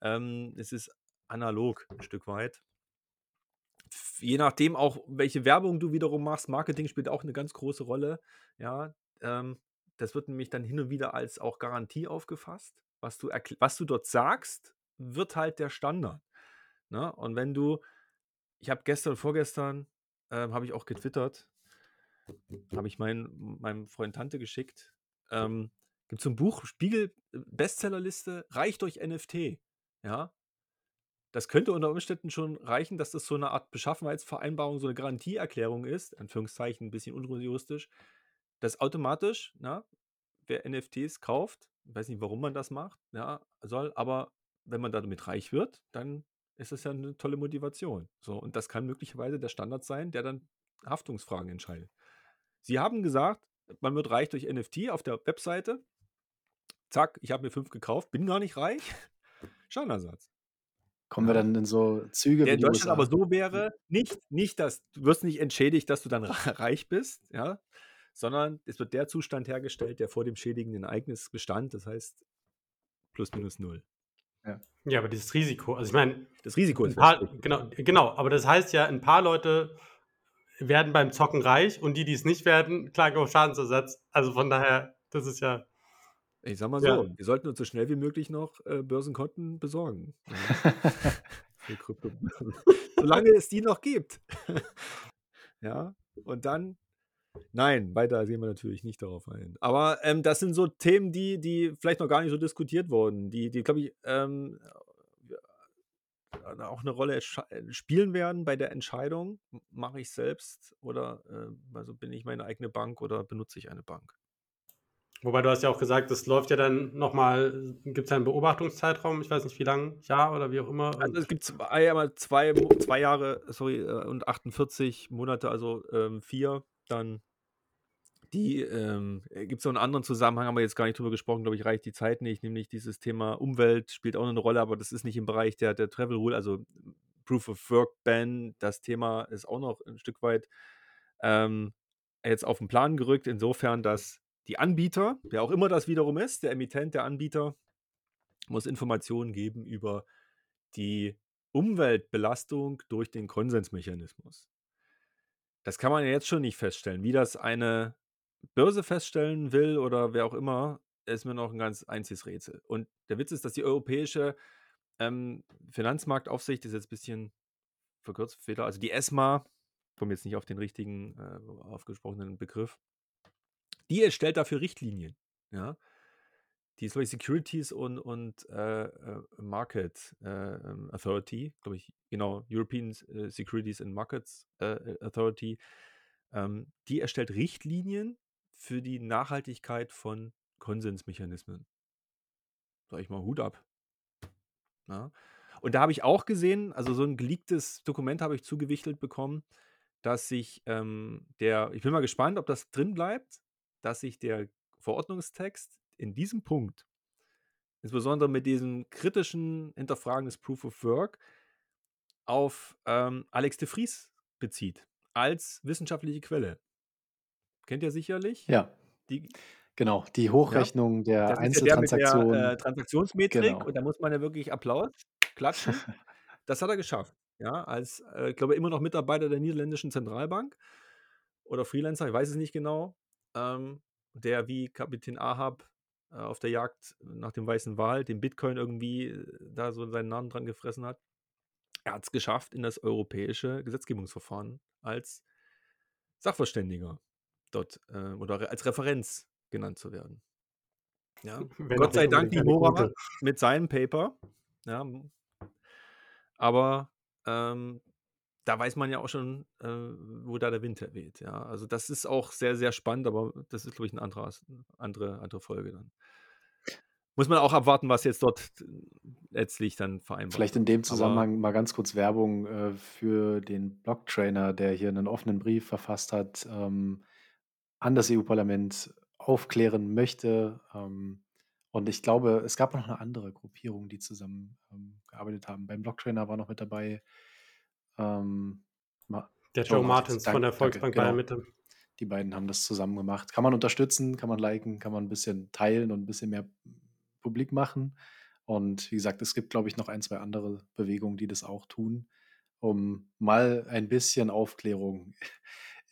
[SPEAKER 3] ähm, es ist analog ein Stück weit. Je nachdem auch, welche Werbung du wiederum machst, Marketing spielt auch eine ganz große Rolle. Ja, ähm, das wird nämlich dann hin und wieder als auch Garantie aufgefasst. Was du, was du dort sagst, wird halt der Standard. Ne? Und wenn du, ich habe gestern, vorgestern, ähm, habe ich auch getwittert, habe ich mein, meinem Freund Tante geschickt. ähm, gibt so ein Buch, Spiegel äh, Bestsellerliste, reich durch NFT. Ja. Das könnte unter Umständen schon reichen, dass das so eine Art Beschaffenheitsvereinbarung, so eine Garantieerklärung ist, Anführungszeichen, ein bisschen unjuristisch, dass automatisch, na, wer NFTs kauft, weiß nicht, warum man das macht, ja, soll, aber wenn man damit reich wird, dann ist das ja eine tolle Motivation. So, und das kann möglicherweise der Standard sein, der dann Haftungsfragen entscheidet. Sie haben gesagt, man wird reich durch NFT auf der Webseite. Zack, ich habe mir fünf gekauft, bin gar nicht reich. Schadenersatz.
[SPEAKER 2] Kommen wir dann in so Züge
[SPEAKER 3] Der
[SPEAKER 2] wie
[SPEAKER 3] in Deutschland
[SPEAKER 2] USA?
[SPEAKER 3] aber so wäre, nicht, nicht, dass du wirst nicht entschädigt, dass du dann <laughs> reich bist, ja, sondern es wird der Zustand hergestellt, der vor dem schädigenden Ereignis bestand. Das heißt plus minus null.
[SPEAKER 1] Ja, aber dieses Risiko, also ich meine,
[SPEAKER 3] Das Risiko
[SPEAKER 1] ein
[SPEAKER 3] ist
[SPEAKER 1] paar, genau, genau, aber das heißt ja, ein paar Leute werden beim Zocken reich und die, die es nicht werden, klagen auf Schadensersatz. Also von daher, das ist ja,
[SPEAKER 3] Ich sag mal
[SPEAKER 1] Ja.
[SPEAKER 3] so, wir sollten uns so schnell wie möglich noch äh, Börsenkonten besorgen. <laughs> Für. <laughs> Solange es die noch gibt. <laughs> ja, und dann, nein, weiter gehen wir natürlich nicht darauf ein. Aber ähm, das sind so Themen, die, die vielleicht noch gar nicht so diskutiert wurden, die, die glaube ich, ähm, äh, auch eine Rolle äh, spielen werden bei der Entscheidung, mache ich selbst oder äh, also bin ich meine eigene Bank oder benutze ich eine Bank.
[SPEAKER 1] wobei du hast ja auch gesagt, das läuft ja dann nochmal, gibt es einen Beobachtungszeitraum, ich weiß nicht wie lang, Jahr oder wie auch immer.
[SPEAKER 3] Also es gibt zwei, einmal zwei, Mo- zwei Jahre, sorry, äh, und 48 Monate, also ähm, vier. Dann die, ähm, gibt es noch einen anderen Zusammenhang, haben wir jetzt gar nicht drüber gesprochen, glaube ich, reicht die Zeit nicht, nämlich dieses Thema Umwelt spielt auch eine Rolle, aber das ist nicht im Bereich der, der Travel Rule, also Proof of Work Ban, das Thema ist auch noch ein Stück weit ähm, jetzt auf den Plan gerückt, insofern, dass die Anbieter, wer auch immer das wiederum ist, der Emittent, der Anbieter, muss Informationen geben über die Umweltbelastung durch den Konsensmechanismus. Das kann man ja jetzt schon nicht feststellen. Wie das eine Börse feststellen will oder wer auch immer, ist mir noch ein ganz einziges Rätsel. Und der Witz ist, dass die europäische ähm, Finanzmarktaufsicht, ist jetzt ein bisschen verkürzt, Fehler, also die ESMA, komme jetzt nicht auf den richtigen äh, aufgesprochenen Begriff, die erstellt dafür Richtlinien. Ja? Die ist, glaube ich, Securities und, und äh, äh, Market äh, ähm, Authority, glaube ich, genau, European äh, Securities and Markets äh, Authority, ähm, die erstellt Richtlinien für die Nachhaltigkeit von Konsensmechanismen. Sag ich mal, Hut ab. Ja. Und da habe ich auch gesehen, also so ein geleaktes Dokument habe ich zugewichtelt bekommen, dass sich ähm, der, ich bin mal gespannt, ob das drin bleibt, dass sich der Verordnungstext in diesem Punkt, insbesondere mit diesem kritischen Hinterfragen des Proof of Work, auf ähm, Alex de Vries bezieht, als wissenschaftliche Quelle. Kennt ihr sicherlich?
[SPEAKER 2] Ja,
[SPEAKER 3] Die,
[SPEAKER 2] genau. Die Hochrechnung der
[SPEAKER 3] ja der
[SPEAKER 2] Einzeltransaktionen.
[SPEAKER 3] äh, Transaktionsmetrik
[SPEAKER 2] Genau.
[SPEAKER 3] und da muss man ja wirklich Applaus klatschen. <laughs> Das hat er geschafft. Ja, als, äh, ich glaube, immer noch Mitarbeiter der niederländischen Zentralbank oder Freelancer, ich weiß es nicht genau, ähm, der wie Kapitän Ahab äh, auf der Jagd nach dem weißen Wal, dem Bitcoin irgendwie äh, da so seinen Namen dran gefressen hat. Er hat es geschafft, in das europäische Gesetzgebungsverfahren als Sachverständiger dort äh, oder als Referenz genannt zu werden. Ja.
[SPEAKER 1] wenn
[SPEAKER 3] Gott sei Dank die Mora mit seinem Paper. Ja. Aber ähm, da weiß man ja auch schon, äh, wo da der Wind herweht. Ja. Also das ist auch sehr, sehr spannend, aber das ist, glaube ich, eine andere, andere, andere Folge dann. Muss man auch abwarten, was jetzt dort letztlich dann vereinbart
[SPEAKER 2] Vielleicht in
[SPEAKER 3] wird.
[SPEAKER 2] dem
[SPEAKER 3] Aber
[SPEAKER 2] Zusammenhang mal ganz kurz Werbung äh, für den Blocktrainer, der hier einen offenen Brief verfasst hat, ähm, an das EU-Parlament aufklären möchte. Ähm, und ich glaube, es gab noch eine andere Gruppierung, die zusammen ähm, gearbeitet haben. Beim Blocktrainer war noch mit dabei ähm,
[SPEAKER 1] Der Joe Martins von
[SPEAKER 2] Dank-
[SPEAKER 1] der
[SPEAKER 2] danke,
[SPEAKER 1] Volksbank
[SPEAKER 2] genau.
[SPEAKER 1] Bayern Mitte.
[SPEAKER 2] Die beiden haben das zusammen gemacht. Kann man unterstützen, kann man liken, kann man ein bisschen teilen und ein bisschen mehr publik machen. Und wie gesagt, es gibt, glaube ich, noch ein, zwei andere Bewegungen, die das auch tun, um mal ein bisschen Aufklärung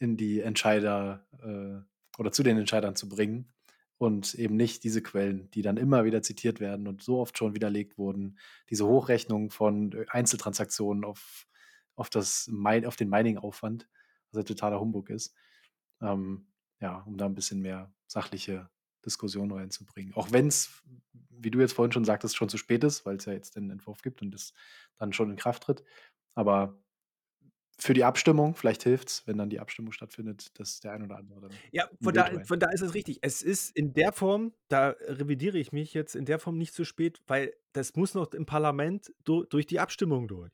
[SPEAKER 2] in die Entscheider äh, oder zu den Entscheidern zu bringen und eben nicht diese Quellen, die dann immer wieder zitiert werden und so oft schon widerlegt wurden, diese Hochrechnung von äh, Einzeltransaktionen auf, auf, das, auf den Mining-Aufwand, was ja totaler Humbug ist. Ähm, ja, um da ein bisschen mehr sachliche Diskussion reinzubringen. Auch wenn es, wie du jetzt vorhin schon sagtest, schon zu spät ist, weil es ja jetzt den Entwurf gibt und es dann schon in Kraft tritt. Aber für die Abstimmung, vielleicht hilft es, wenn dann die Abstimmung stattfindet, dass der ein oder andere dann
[SPEAKER 3] Ja, von da von da ist es richtig. Es ist in der Form, da revidiere ich mich jetzt, in der Form nicht zu spät, weil das muss noch im Parlament du durch die Abstimmung durch.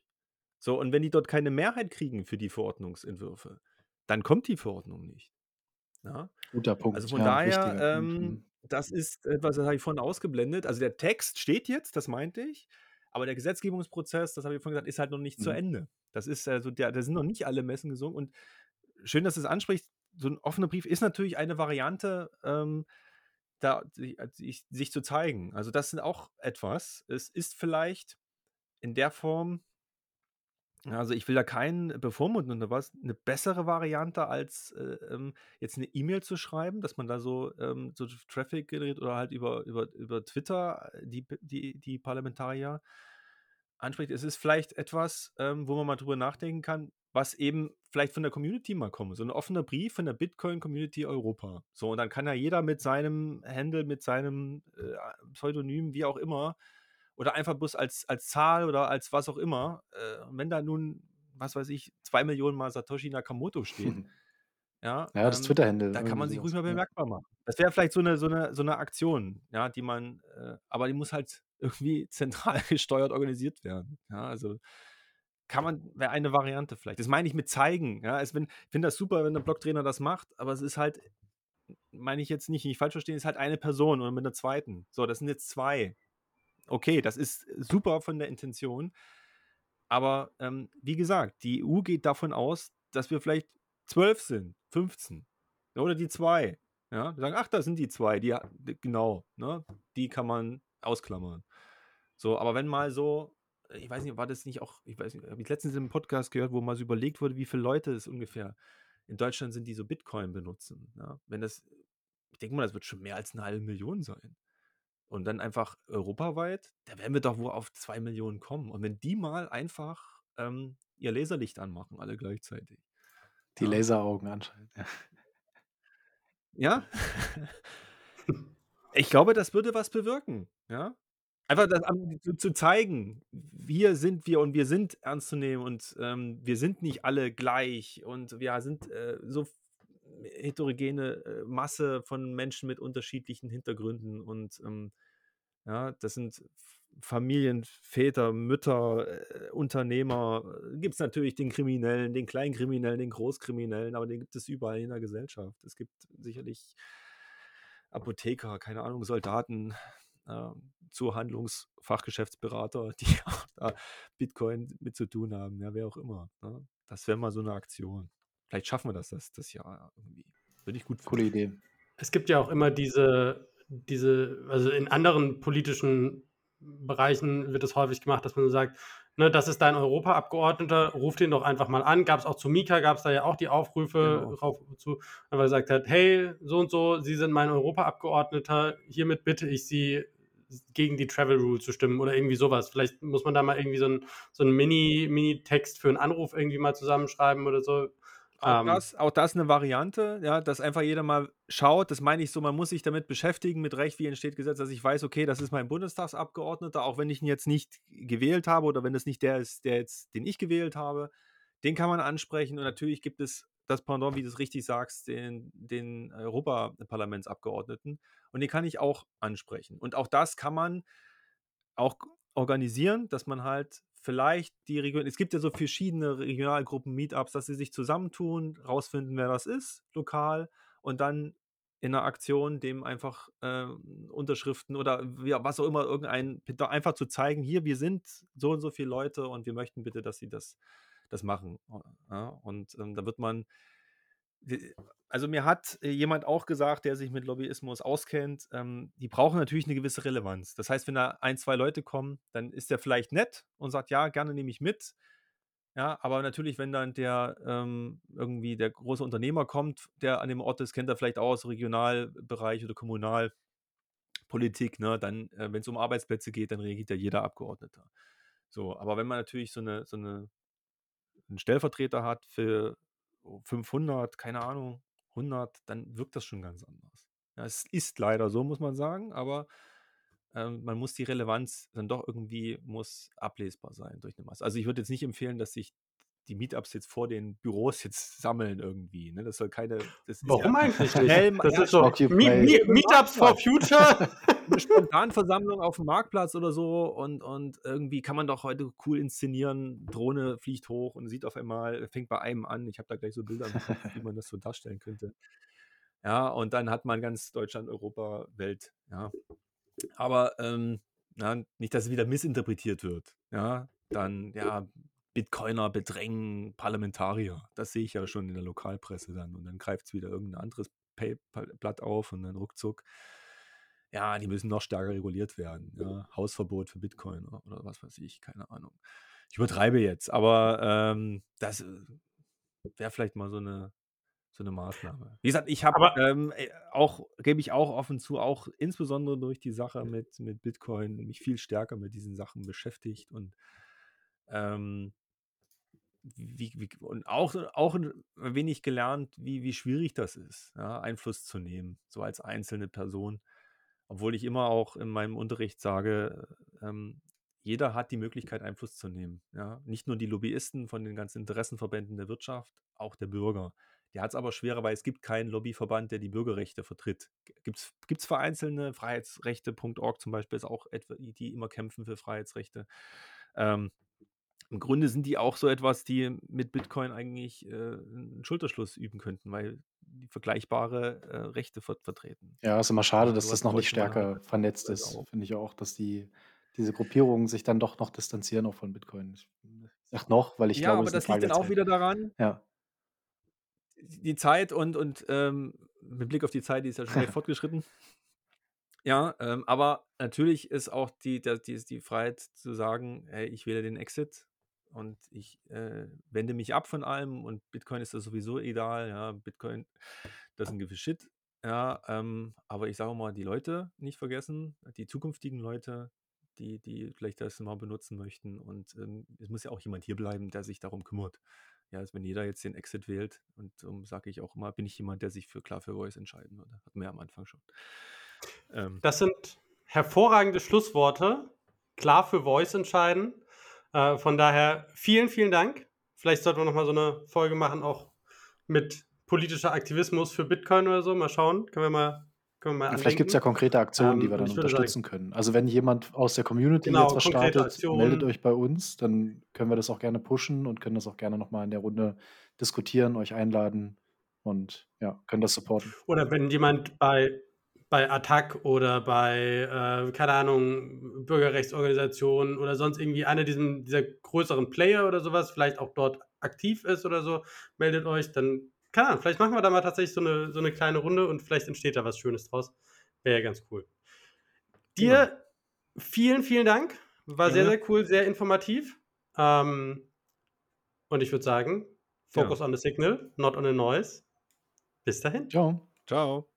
[SPEAKER 3] So, und wenn die dort keine Mehrheit kriegen für die Verordnungsentwürfe, dann kommt die Verordnung nicht. Ja?
[SPEAKER 2] Guter
[SPEAKER 3] Also,
[SPEAKER 2] Punkt,
[SPEAKER 3] von
[SPEAKER 2] ja,
[SPEAKER 3] daher, ähm,
[SPEAKER 2] mhm.
[SPEAKER 3] das ist etwas, das habe ich vorhin ausgeblendet. Also, der Text steht jetzt, das meinte ich, aber der Gesetzgebungsprozess, das habe ich vorhin gesagt, ist halt noch nicht zu
[SPEAKER 2] Mhm.
[SPEAKER 3] Ende. Das ist also der da sind noch nicht alle Messen gesungen und schön, dass du's ansprichst. So 'n offener Brief ist natürlich eine Variante, ähm, da si sich sich zu zeigen. Also, das sind auch etwas. Es ist vielleicht in der Form also, ich will da keinen bevormunden oder was, 'ne bessere Variante als, äh, ähm, jetzt 'ne E-Mail zu schreiben, dass man da so, ähm, so Traffic generiert oder halt über über über Twitter die p die die Parlamentarier anspricht. Es ist vielleicht etwas, ähm, wo man mal drüber nachdenken kann, was eben vielleicht von der Community mal kommt. So 'n offener Brief von der Bitcoin-Community Europa. So, und dann kann ja jeder mit seinem Handle, mit seinem, äh, Pseudonym, wie auch immer oder einfach bloß als als Zahl oder als was auch immer, äh, wenn da nun, was weiß ich, 2.000.000 Mal Satoshi Nakamoto steht, <laughs> ja,
[SPEAKER 2] Ja, das
[SPEAKER 3] ähm,
[SPEAKER 2] Twitter-Handle,
[SPEAKER 3] da kann man sich ruhig mal bemerkbar machen. Das wäre vielleicht so 'ne so 'ne so 'ne Aktion, ja, die man äh, aber die muss halt <laughs> irgendwie zentral gesteuert organisiert werden. Ja, also, kann man wäre eine Variante vielleicht. Das meine ich mit zeigen, ja. Ich finde das super, wenn der Blocktrainer das macht, aber es ist halt meine ich jetzt nicht nicht falsch verstehen, ist halt eine Person oder mit 'ner zweiten. So, das sind jetzt 2. Okay, das ist super von der Intention. Aber, ähm, wie gesagt, die EU geht davon aus, dass wir vielleicht 12 sind, 15 oder die 2. Ja, die sagen: „Ach, da sind die 2, die ha“ d genau, ne? Die kann man ausklammern. So, aber wenn mal so ich weiß nicht, war das nicht auch ich weiß nicht, habe ich letztens im Podcast gehört, wo mal so überlegt wurde, wie viele Leute es ungefähr in Deutschland sind, die so Bitcoin benutzen, ja? Wenn das ich denke mal, das wird schon mehr als 1.500.000 sein. Und dann einfach europaweit, da werden wir doch wohl auf 2.000.000 kommen. Und wenn die mal einfach, ähm, ihr Laserlicht anmachen, alle gleichzeitig,
[SPEAKER 2] Die
[SPEAKER 3] ja?
[SPEAKER 2] Laseraugen anschalten, ja.
[SPEAKER 3] Ja? Ich glaube, das würde was bewirken, ja? Einfach das zu zu zeigen, wir sind wir und wir sind ernst zu nehmen und, ähm, wir sind nicht alle gleich und wir sind, äh, so heterogene, äh, Masse von Menschen mit unterschiedlichen Hintergründen und, ähm, ja, das sind Familien, Väter, Mütter, äh, Unternehmer. Gibt's natürlich den Kriminellen, den Kleinkriminellen, den Großkriminellen, aber den gibt es überall in der Gesellschaft. Es gibt sicherlich Apotheker, keine Ahnung, Soldaten, ähm, Zuhandlungsfachgeschäftsberater, <laughs> die auch da Bitcoin mit zu tun haben, ja, wer auch immer, ne? Das wäre mal so 'ne Aktion. Vielleicht schaffen wir das das das Jahr irgendwie. Würde ich gut
[SPEAKER 2] Coole
[SPEAKER 3] finden.
[SPEAKER 2] Idee.
[SPEAKER 1] Es gibt ja auch immer diese diese also, in anderen politischen Bereichen wird das häufig gemacht, dass man so sagt, ne: „Das ist dein Europaabgeordneter, ruf den doch einfach mal an.“ Gab's auch zu Mika gab's da ja auch die Aufrufe
[SPEAKER 3] Genau.
[SPEAKER 1] zu, weil er gesagt hat: „Hey, so und so, Sie sind mein Europaabgeordneter. Hiermit bitte ich Sie, gegen die Travel Rule zu stimmen“, oder irgendwie so was. Vielleicht muss man da mal irgendwie so 'n so 'n Mini Minitext für 'n Anruf irgendwie mal zusammenschreiben oder so.
[SPEAKER 3] Auch
[SPEAKER 1] Ähm
[SPEAKER 3] das auch das 'ne Variante, ja, dass einfach jeder mal schaut. Das meine ich so, man muss sich damit beschäftigen, mit Recht, wie entsteht Gesetz, dass ich weiß, okay, das ist mein Bundestagsabgeordneter, auch wenn ich ihn jetzt nicht gewählt habe oder wenn das nicht der ist, der jetzt den ich gewählt habe. Den kann man ansprechen und natürlich gibt es das Pendant, wie du's richtig sagst, den den Europaparlamentsabgeordneten und den kann ich auch ansprechen. Und auch das kann man auch organisieren, dass man halt vielleicht die Region es gibt ja so verschiedene Regionalgruppen, Meetups, dass sie sich zusammentun, rausfinden, wer das ist, lokal und dann in 'ner Aktion dem einfach, ähm, Unterschriften oder ja, was auch immer, irgendein einfach zu zeigen: „Hier, wir sind so und so viele Leute und wir möchten bitte, dass Sie das das machen.“ Ja, und, ähm, da wird man also, mir hat jemand auch gesagt, der sich mit Lobbyismus auskennt, ähm, die brauchen natürlich 'ne gewisse Relevanz. Das heißt, wenn da 1, 2 Leute kommen, dann ist der vielleicht nett und sagt: „Ja, gerne nehme ich mit.“ Ja, aber natürlich, wenn dann der, ähm irgendwie der große Unternehmer kommt, der an dem Ort ist, kennt er vielleicht auch aus Regionalbereich oder Kommunalpolitik, ne, dann, äh, wenn's um Arbeitsplätze geht, dann reagiert ja jeder Abgeordneter. So, aber wenn man natürlich so 'ne so 'ne 'n Stellvertreter hat für 500, keine Ahnung, 100, dann wirkt das schon ganz anders. Ja, es ist leider so, muss man sagen, aber ähm, man muss die Relevanz dann doch irgendwie muss ablesbar sein durch eine Masse. Also ich würde jetzt nicht empfehlen, dass sich die Meetups jetzt vor den Büros jetzt sammeln irgendwie. Ne? Das soll keine. Das
[SPEAKER 1] Warum
[SPEAKER 3] ja
[SPEAKER 1] eigentlich
[SPEAKER 3] schnell?
[SPEAKER 1] Das ist so
[SPEAKER 2] Occupy.
[SPEAKER 1] Me Me Meetups for Future. <laughs>
[SPEAKER 3] eine Spontanversammlung auf dem Marktplatz oder so und, und irgendwie kann man doch heute cool inszenieren. Drohne fliegt hoch und sieht auf einmal, fängt bei einem an. Ich habe da gleich so Bilder, wie man das so darstellen könnte. Ja, und dann hat man ganz Deutschland, Europa, Welt. Ja, aber ähm, ja, nicht, dass es wieder missinterpretiert wird. Ja, dann, ja, Bitcoiner bedrängen Parlamentarier. Das sehe ich ja schon in der Lokalpresse dann. Und dann greift es wieder irgendein anderes Blatt auf und dann ruckzuck. Ja, die müssen noch stärker reguliert werden. Ja, Hausverbot für Bitcoiner oder was weiß ich, keine Ahnung. Ich übertreibe jetzt, aber ähm, das äh, wäre vielleicht mal so eine so eine Maßnahme. Wie gesagt, ich habe ähm, äh, auch, gebe ich auch offen zu, auch insbesondere durch die Sache mit, mit Bitcoin mich viel stärker mit diesen Sachen beschäftigt und ähm, wie, wie, und auch, auch ein wenig gelernt, wie, wie schwierig das ist, ja, Einfluss zu nehmen, so als einzelne Person. Obwohl ich immer auch in meinem Unterricht sage, ähm, jeder hat die Möglichkeit, Einfluss zu nehmen. Ja? Nicht nur die Lobbyisten von den ganzen Interessenverbänden der Wirtschaft, auch der Bürger. Der hat es aber schwerer, weil es gibt keinen Lobbyverband, der die Bürgerrechte vertritt. Gibt es vereinzelte, Freiheitsrechte.org zum Beispiel ist auch etwa, die immer kämpfen für Freiheitsrechte. Ähm, Im Grunde sind die auch so etwas, die mit Bitcoin eigentlich äh, einen Schulterschluss üben könnten, weil die vergleichbare äh, Rechte ver vertreten.
[SPEAKER 2] Ja, ist immer schade, dass das noch nicht stärker vernetzt ist, finde ich auch, dass die diese Gruppierungen sich dann doch noch distanzieren auch von Bitcoin. Ich sage noch, weil ich
[SPEAKER 3] ja,
[SPEAKER 2] glaube,
[SPEAKER 3] aber das liegt dann auch wieder daran,
[SPEAKER 2] ja
[SPEAKER 3] die Zeit und, und ähm, mit Blick auf die Zeit, die ist ja schon recht <laughs> fortgeschritten. Ja, ähm, aber natürlich ist auch die, die, die, die Freiheit zu sagen, hey, ich wähle den Exit und ich äh, wende mich ab von allem und Bitcoin ist das sowieso egal, ja, Bitcoin, das ist ein gewiss Shit, ja, ähm, aber ich sage mal, die Leute nicht vergessen, die zukünftigen Leute, die, die vielleicht das mal benutzen möchten und ähm, es muss ja auch jemand hier bleiben, der sich darum kümmert ja, also wenn jeder jetzt den Exit wählt, und um, sage ich auch immer, bin ich jemand, der sich für klar für Voice entscheiden würde. Hatten wir ja am Anfang schon.
[SPEAKER 1] Ähm, das sind hervorragende Schlussworte. Klar für Voice entscheiden. Äh, von daher vielen, vielen Dank. Vielleicht sollten wir nochmal so eine Folge machen, auch mit politischer Aktivismus für Bitcoin oder so. Mal schauen. Können wir mal
[SPEAKER 2] ja, vielleicht gibt es ja konkrete Aktionen, ähm, die wir dann unterstützen sagen, können. Also wenn jemand aus der Community
[SPEAKER 1] genau,
[SPEAKER 2] jetzt was startet, Aktionen. meldet euch bei uns, dann können wir das auch gerne pushen und können das auch gerne nochmal in der Runde diskutieren, euch einladen und ja, können das supporten.
[SPEAKER 1] Oder wenn jemand bei, bei Attac oder bei, äh, keine Ahnung, Bürgerrechtsorganisationen oder sonst irgendwie einer diesen, dieser größeren Player oder sowas vielleicht auch dort aktiv ist oder so, meldet euch, dann keine Ahnung, vielleicht machen wir da mal tatsächlich so eine, so eine kleine Runde und vielleicht entsteht da was Schönes draus. Wäre ja ganz cool. Dir ja. vielen, vielen Dank. War ja. sehr, sehr cool, sehr informativ. Ähm, und ich würde sagen, Focus ja. on the Signal, not on the Noise. Bis dahin.
[SPEAKER 2] Ciao.
[SPEAKER 3] Ciao.